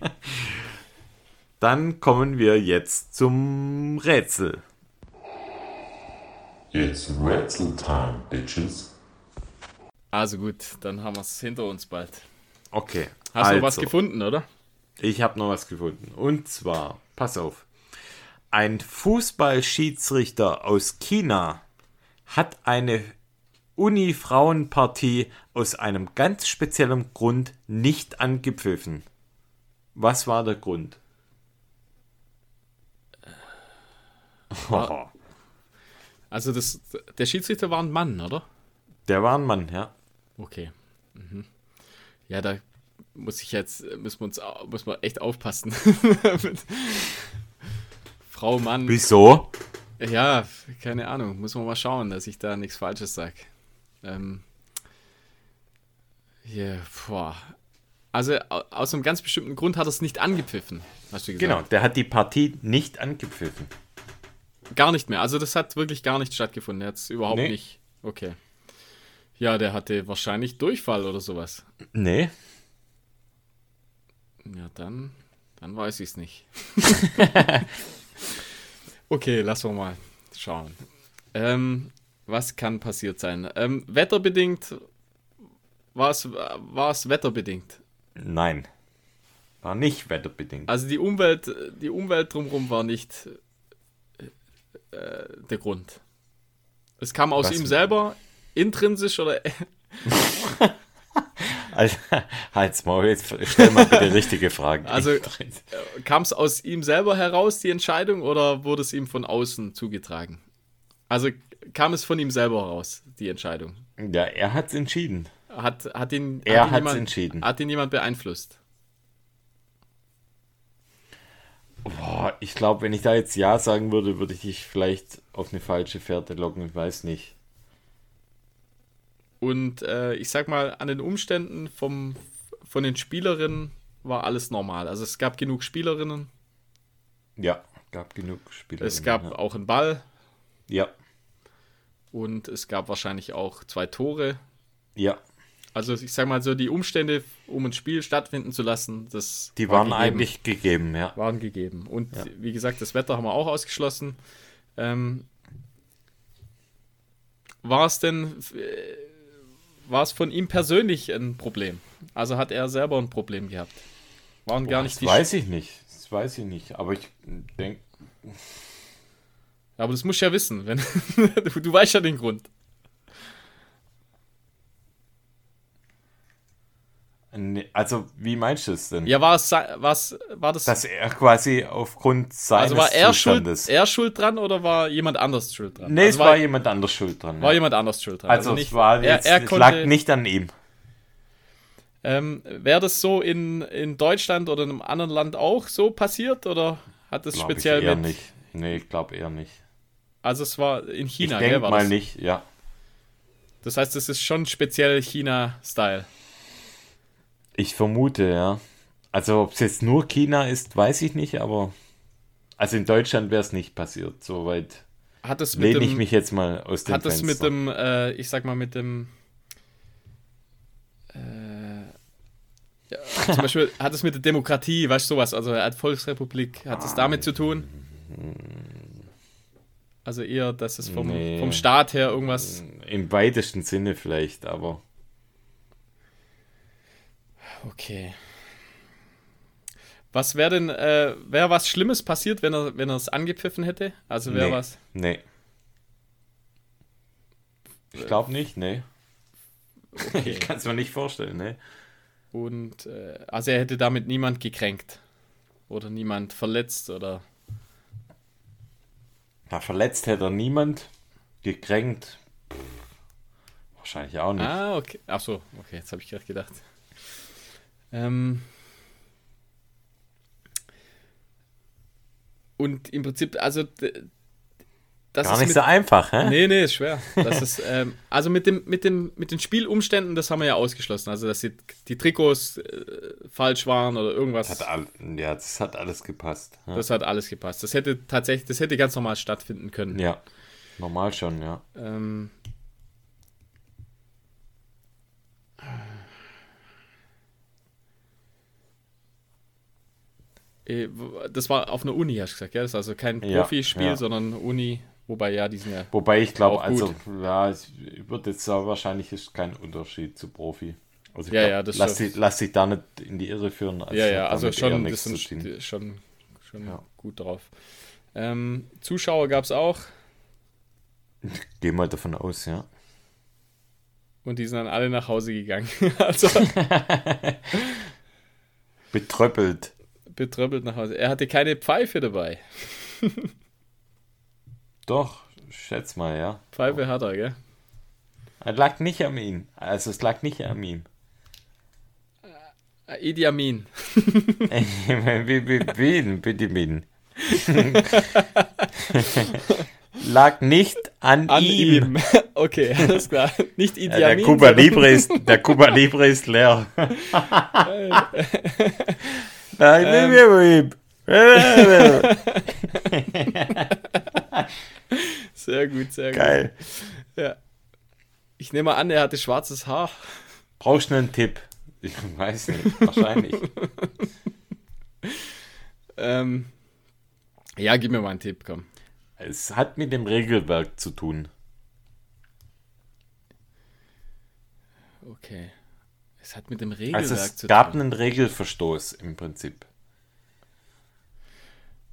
Dann kommen wir jetzt zum Rätsel. It's Rätsel time, bitches. Also gut, dann haben wir es hinter uns bald. Okay, Hast also, du was gefunden, oder? Ich habe noch was gefunden. Und zwar, pass auf. Ein Fußballschiedsrichter aus China hat eine Uni-Frauenpartie aus einem ganz speziellen Grund nicht angepfiffen. Was war der Grund? War- Also das, der Schiedsrichter war ein Mann, oder? Der war ein Mann, ja. Okay. Mhm. Ja, da muss ich jetzt, müssen wir uns müssen wir echt aufpassen. Frau, Mann. Wieso? Ja, keine Ahnung. Muss man mal schauen, dass ich da nichts Falsches sage. Ähm, hier, boah. Also au- aus einem ganz bestimmten Grund hat er es nicht angepfiffen, hast du gesagt. Genau, der hat die Partie nicht angepfiffen. Gar nicht mehr. Also das hat wirklich gar nicht stattgefunden. Jetzt überhaupt Nee. nicht. Okay. Ja, der hatte wahrscheinlich Durchfall oder sowas. Nee. Ja, dann, dann weiß ich es nicht. okay, lassen wir mal schauen. Ähm, was kann passiert sein? Ähm, wetterbedingt war es, war es wetterbedingt. Nein. War nicht wetterbedingt. Also die Umwelt, die Umwelt drumherum war nicht äh, der Grund. Es kam aus Was? ihm selber, intrinsisch oder Also, halt's mal, jetzt stell mal bitte richtige Fragen. Also- kam es aus ihm selber heraus, die Entscheidung, oder wurde es ihm von außen zugetragen? Also kam es von ihm selber heraus, die Entscheidung? ja, er hat's entschieden. Hat, hat ihn, Er hat ihn jemand, entschieden. Hat ihn jemand beeinflusst? Boah, ich glaube, wenn ich da jetzt Ja sagen würde, würde ich dich vielleicht auf eine falsche Fährte locken. Ich weiß nicht. Und äh, ich sag mal, an den Umständen vom, von den Spielerinnen war alles normal. Also es gab genug Spielerinnen, Ja, gab genug Spieler. es gab ja. auch einen Ball ja, und es gab wahrscheinlich auch zwei Tore. ja. Also ich sag mal so, die Umstände, um ein Spiel stattfinden zu lassen, das Die war waren gegeben. eigentlich gegeben, ja. waren gegeben. Und Ja. wie gesagt, das Wetter haben wir auch ausgeschlossen. Ähm, war es denn, äh, war es von ihm persönlich ein Problem? Also hat er selber ein Problem gehabt? Waren gar Boah, nicht das die weiß ich nicht. Das das weiß ich nicht. Aber ich denke, Aber das musst du ja wissen. Wenn, du, du weißt ja den Grund. Nee, also wie meinst du es denn? Ja, war es, was, war das, Dass er quasi aufgrund seines also war er schuld, Zustandes. er schuld dran oder war jemand anders schuld dran? nee, also es war, jemand anders schuld dran. war ja. jemand anders schuld dran. also nicht, es war er, jetzt, er es konnte, lag nicht an ihm. Ähm, Wäre das so in, in Deutschland oder in einem anderen Land auch so passiert oder hat das speziell ich eher mit? nicht. Nee, ich glaube eher nicht. Also es war in Ich China, gell, denke war mal das? nicht, ja. Das heißt, es ist schon speziell China-Style. Ich vermute, ja. Also ob es jetzt nur China ist, weiß ich nicht, aber also in Deutschland wäre es nicht passiert. Soweit Hat es mit lehne ich mich jetzt mal aus dem hat es Fenster. mit dem, äh, ich sag mal mit dem, äh, ja, zum Beispiel hat es mit der Demokratie, weißt du sowas, also er hat Volksrepublik, hat es damit zu tun? Also eher, dass es vom, Nee. vom Staat her irgendwas, Im weitesten Sinne vielleicht, aber okay. Was wäre denn, äh, wäre was Schlimmes passiert, wenn er, wenn er es angepfiffen hätte? Also wäre nee. was, Nee. Ich glaube nicht, nee. okay. Ich kann es mir nicht vorstellen, ne? Und äh, also er hätte damit niemand gekränkt. Oder niemand verletzt oder. Na, verletzt hätte er niemand. Gekränkt. Pff, wahrscheinlich auch nicht. Ah, okay. Ach so, okay, jetzt habe ich gerade gedacht. Ähm. Und im Prinzip, also das Gar ist nicht mit, so einfach, hä? Nee, nee, ist schwer. Das ist, ähm, also mit, dem, mit, dem, mit den Spielumständen, das haben wir ja ausgeschlossen. Also, dass die, die Trikots äh, falsch waren oder irgendwas. Hat all, ja, das hat alles gepasst. Ja. Das hat alles gepasst. Das hätte tatsächlich, das hätte ganz normal stattfinden können. ja. Normal schon, ja. Ähm, Das war auf einer Uni, hast du gesagt, ja? Das ist also kein Ja, Profispiel, ja. sondern Uni, wobei ja, die sind ja. Wobei ich glaube, also, ja, ich würde jetzt sagen, wahrscheinlich ist kein Unterschied zu Profi. Also Ja, glaub, ja, das lass, schon. dich, lass dich da nicht in die Irre führen. ja, ja, hat also schon, das sind schon, schon Ja. gut drauf. Ähm, Zuschauer gab es auch Geh mal davon aus, ja. und die sind dann alle nach Hause gegangen. also Betröppelt. Betröppelt nach Hause. Er hatte keine Pfeife dabei. Doch, schätz mal, ja. Pfeife hat er, gell? Es lag nicht an ihm. Also es lag nicht an ihm. Äh, Idi Amin. wie, wie, wen, bitte wen? lag nicht an, An ihm. ihm. Okay, alles klar. Nicht Idi Ja, der Amin. Sondern- Libre ist, der Cuba Libre ist leer. Nein, Sehr gut, sehr gut. Geil. Ja. Ich nehme mal an, er hatte schwarzes Haar. Brauchst du einen Tipp? Ich weiß nicht, wahrscheinlich. Ähm, ja, gib mir mal einen Tipp, komm. Es hat mit dem Regelwerk zu tun. Okay. Es hat mit dem Regelwerk Also es zu gab tun. einen Regelverstoß im Prinzip.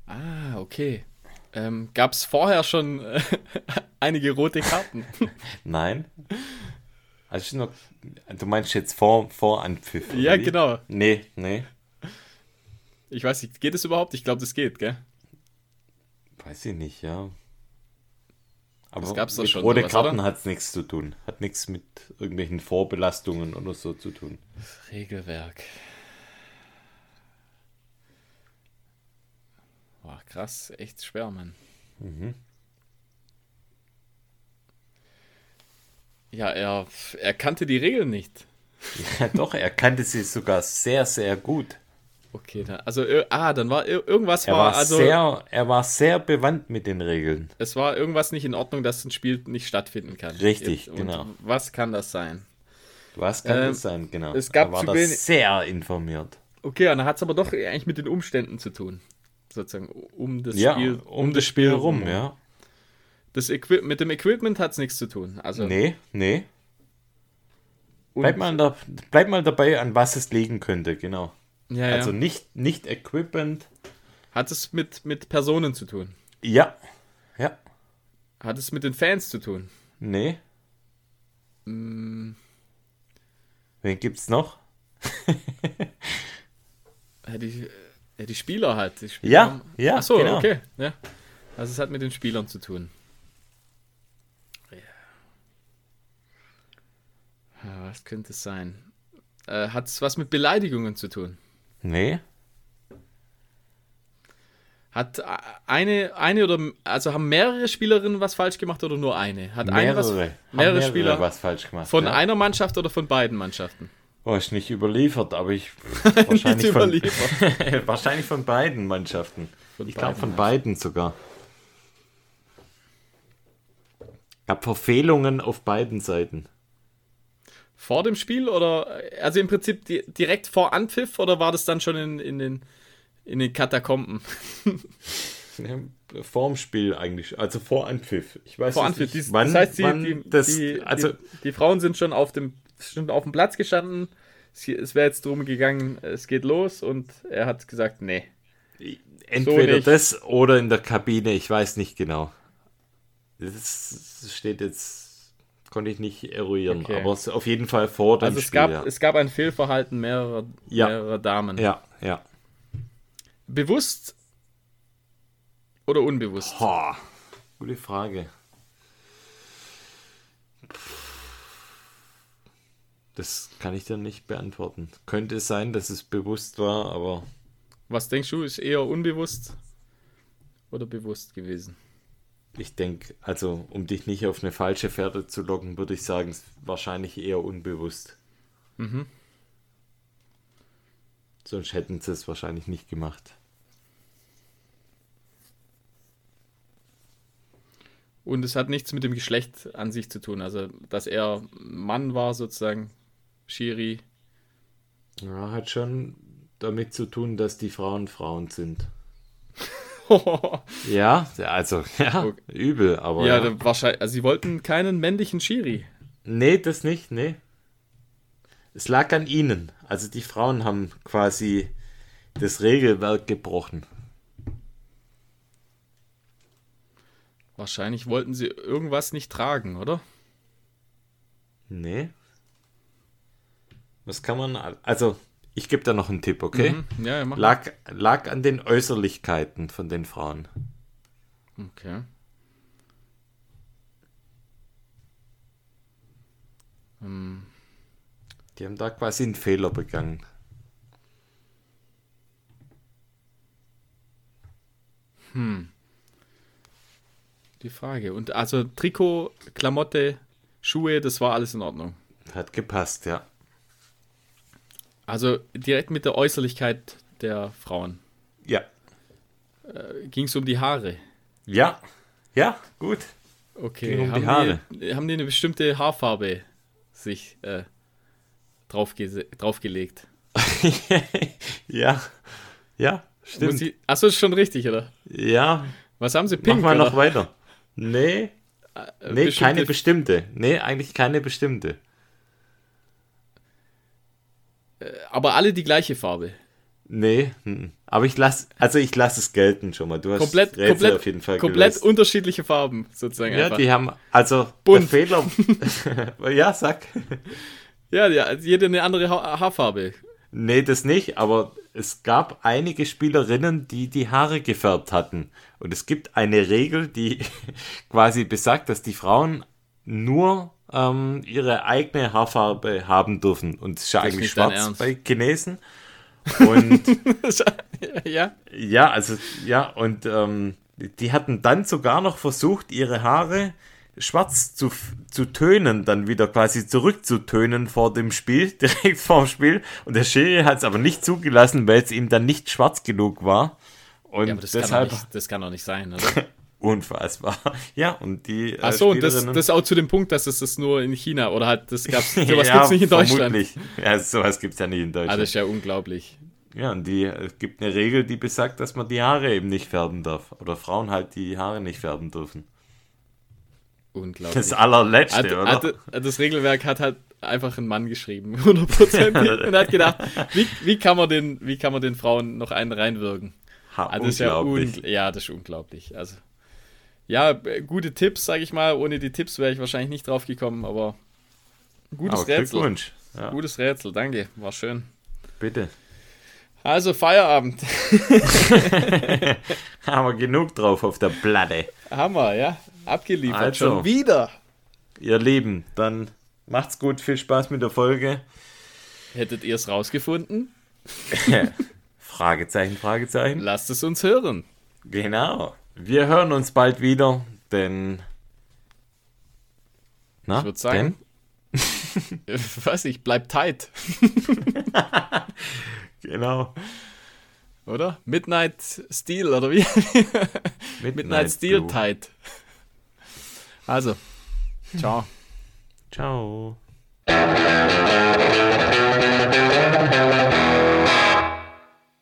Ah, okay. Ähm, Gab es vorher schon äh, einige rote Karten? Nein. Also noch, du meinst jetzt vor, vor Anpfiff? ja, wie? genau. Nee, nee. Ich weiß nicht, geht es überhaupt? Ich glaube, das geht, gell? Weiß ich nicht, ja. Aber Das gab's doch mit schon, rote sowas, Karten hat es nichts zu tun. Hat nichts mit irgendwelchen Vorbelastungen oder so zu tun. Regelwerk. Boah, krass, echt schwer, Mann. Mhm. Ja, er, er kannte die Regeln nicht. Ja, doch, er kannte sie sogar sehr, sehr gut. Okay, dann, also, ah, dann war ir- irgendwas Er war, war, also, sehr, er war sehr bewandt mit den Regeln. es war irgendwas nicht in Ordnung, dass ein Spiel nicht stattfinden kann. Richtig, Und genau. Was kann das sein? Was kann Ähm, das sein, genau. es gab er war zu wenig- sehr informiert. Okay, und dann hat es aber doch eigentlich mit den Umständen zu tun. Sozusagen, um das Ja, Spiel, um, das Spiel rum, ja. Das Equi mit dem Equipment hat es nichts zu tun. Also, Nee, nee. Bleib mal, da, bleib mal dabei, an was es liegen könnte, genau. Ja, ja. Also nicht, nicht Equipment, Hat es mit, mit Personen zu tun? Ja. Ja. Hat es mit den Fans zu tun? Nee. Mm. Wen gibt's noch? Ja, die, ja, die Spieler halt. Die Spieler Ja, haben- ja, Ach so, genau. okay. Ja. Also es hat mit den Spielern zu tun. Ja. Ja, was könnte es sein? Äh, hat es was mit Beleidigungen zu tun? Nee. Hat eine, eine oder also haben mehrere Spielerinnen was falsch gemacht oder nur eine? Hat eine was, Mehrere. Mehrere Spieler was falsch gemacht. von ja. einer Mannschaft oder von beiden Mannschaften? Oh, ist nicht überliefert, aber ich Nicht wahrscheinlich von, überliefert. wahrscheinlich von beiden Mannschaften. Von ich glaube von beiden sogar. Gab Verfehlungen auf beiden Seiten. Vor dem Spiel oder also im Prinzip di direkt vor Anpfiff oder war das dann schon in, in den in den Katakomben? Ja, Vorm Spiel eigentlich, also vor Anpfiff. Ich weiß Vor Anpfiff. nicht, wann, das heißt, die, die, das, die, also die, die Frauen sind schon auf dem, schon auf dem Platz gestanden. Es, es wäre jetzt drum gegangen, es geht los und er hat gesagt, nee. entweder nicht. das oder in der Kabine, ich weiß nicht genau. Das steht jetzt, konnte ich nicht eruieren, Okay. aber es ist auf jeden Fall vor dem Also es Spiel. gab, ja. es gab ein Fehlverhalten mehrerer, Ja. mehrerer Damen. ja, ja. Bewusst oder unbewusst? Boah, gute Frage. Das kann ich dir nicht beantworten. Könnte es sein, dass es bewusst war, aber Was denkst du, ist eher unbewusst oder bewusst gewesen? Ich denke, also um dich nicht auf eine falsche Fährte zu locken, würde ich sagen, es ist wahrscheinlich eher unbewusst. Mhm. Sonst hätten sie es wahrscheinlich nicht gemacht. Und es hat nichts mit dem Geschlecht an sich zu tun. Also, dass er Mann war, sozusagen, Schiri. Ja, hat schon damit zu tun, dass die Frauen Frauen sind. Ja, also, ja, Okay. übel, aber. ja, ja. wahrscheinlich. Also, sie wollten keinen männlichen Schiri. Nee, das nicht, nee. Es lag an ihnen. Also die Frauen haben quasi das Regelwerk gebrochen. Wahrscheinlich wollten sie irgendwas nicht tragen, oder? Nee. Was kann man. Also, ich gebe da noch einen Tipp, okay? Mhm. Ja, ja, mach. Lag, lag an den Äußerlichkeiten von den Frauen. Okay. Hm. Die haben da quasi einen Fehler begangen. Die Frage. Und also Trikot, Klamotte, Schuhe, das war alles in Ordnung. Hat gepasst, ja. Also direkt mit der Äußerlichkeit der Frauen. Ja. Ging es um die Haare? Ja. Ja, gut. Okay. Ging um die haben, Haare. Die, haben die eine bestimmte Haarfarbe sich äh, draufge draufgelegt? ja. Ja, stimmt. sie- Achso, ist schon richtig, oder? Ja. Was haben sie? Mach Pink, mal noch oder? weiter. Nee. Äh, Nee, bestimmte- keine bestimmte. Nee, eigentlich keine bestimmte. Aber alle die gleiche Farbe. Nee, mhm. aber ich lass, also ich lasse es gelten schon mal. Du hast Komplett, Rätsel komplett, auf jeden Fall komplett gelöst. unterschiedliche Farben, sozusagen. Ja, einfach. die haben, also Bunt. Fehler. ja, sag. ja, ja, jede eine andere ha Haarfarbe. Nee, das nicht, aber es gab einige Spielerinnen, die die Haare gefärbt hatten. Und es gibt eine Regel, die quasi besagt, dass die Frauen nur ähm, ihre eigene Haarfarbe haben dürfen. Und es ist ja Das ist eigentlich dein schwarz bei Chinesen. Und ja. Ja, also, ja, und ähm, die hatten dann sogar noch versucht, ihre Haare schwarz zu, zu tönen, dann wieder quasi zurückzutönen vor dem Spiel, direkt vor dem Spiel. Und der Schiri hat es aber nicht zugelassen, weil es ihm dann nicht schwarz genug war. Und Ja, aber das kann, deshalb doch nicht, das kann doch nicht sein, oder? unfassbar. Ja, und die. Äh, Achso, und das, das auch zu dem Punkt, dass es das nur in China oder halt, das gab's, sowas ja, gibt's nicht in Deutschland. Vermutlich. Ja, sowas gibt es ja nicht in Ah, Deutschland. das ist ja unglaublich. Ja, und die, es gibt eine Regel, die besagt, dass man die Haare eben nicht färben darf. Oder Frauen halt die Haare nicht färben dürfen. Unglaublich. Das allerletzte, Hat, oder? hat, das Regelwerk hat halt einfach ein Mann geschrieben, hundertprozentig. und hat gedacht, wie, wie, kann man den, wie kann man den Frauen noch einen reinwirken? Ha, Ah, das ist ja, ja, das ist unglaublich. Also, ja, äh, gute Tipps, sage ich mal. Ohne die Tipps wäre ich wahrscheinlich nicht drauf gekommen, aber gutes Aber Rätsel. Glückwunsch. Ja, Gutes Rätsel, danke. War schön. bitte. Also, Feierabend. Haben wir genug drauf auf der Platte. Hammer, ja. Abgeliefert. Also. Schon wieder. Ihr Lieben, dann macht's gut, viel Spaß mit der Folge. Hättet ihr es rausgefunden? Fragezeichen, Fragezeichen. Lasst es uns hören. Genau. Wir hören uns bald wieder, denn. Na, Ich würde sagen, weiß ich, bleibt tight, denn? Genau. oder? Midnight Steel, oder wie? Midnight Steel Blue. tight. Also, ciao. Ciao.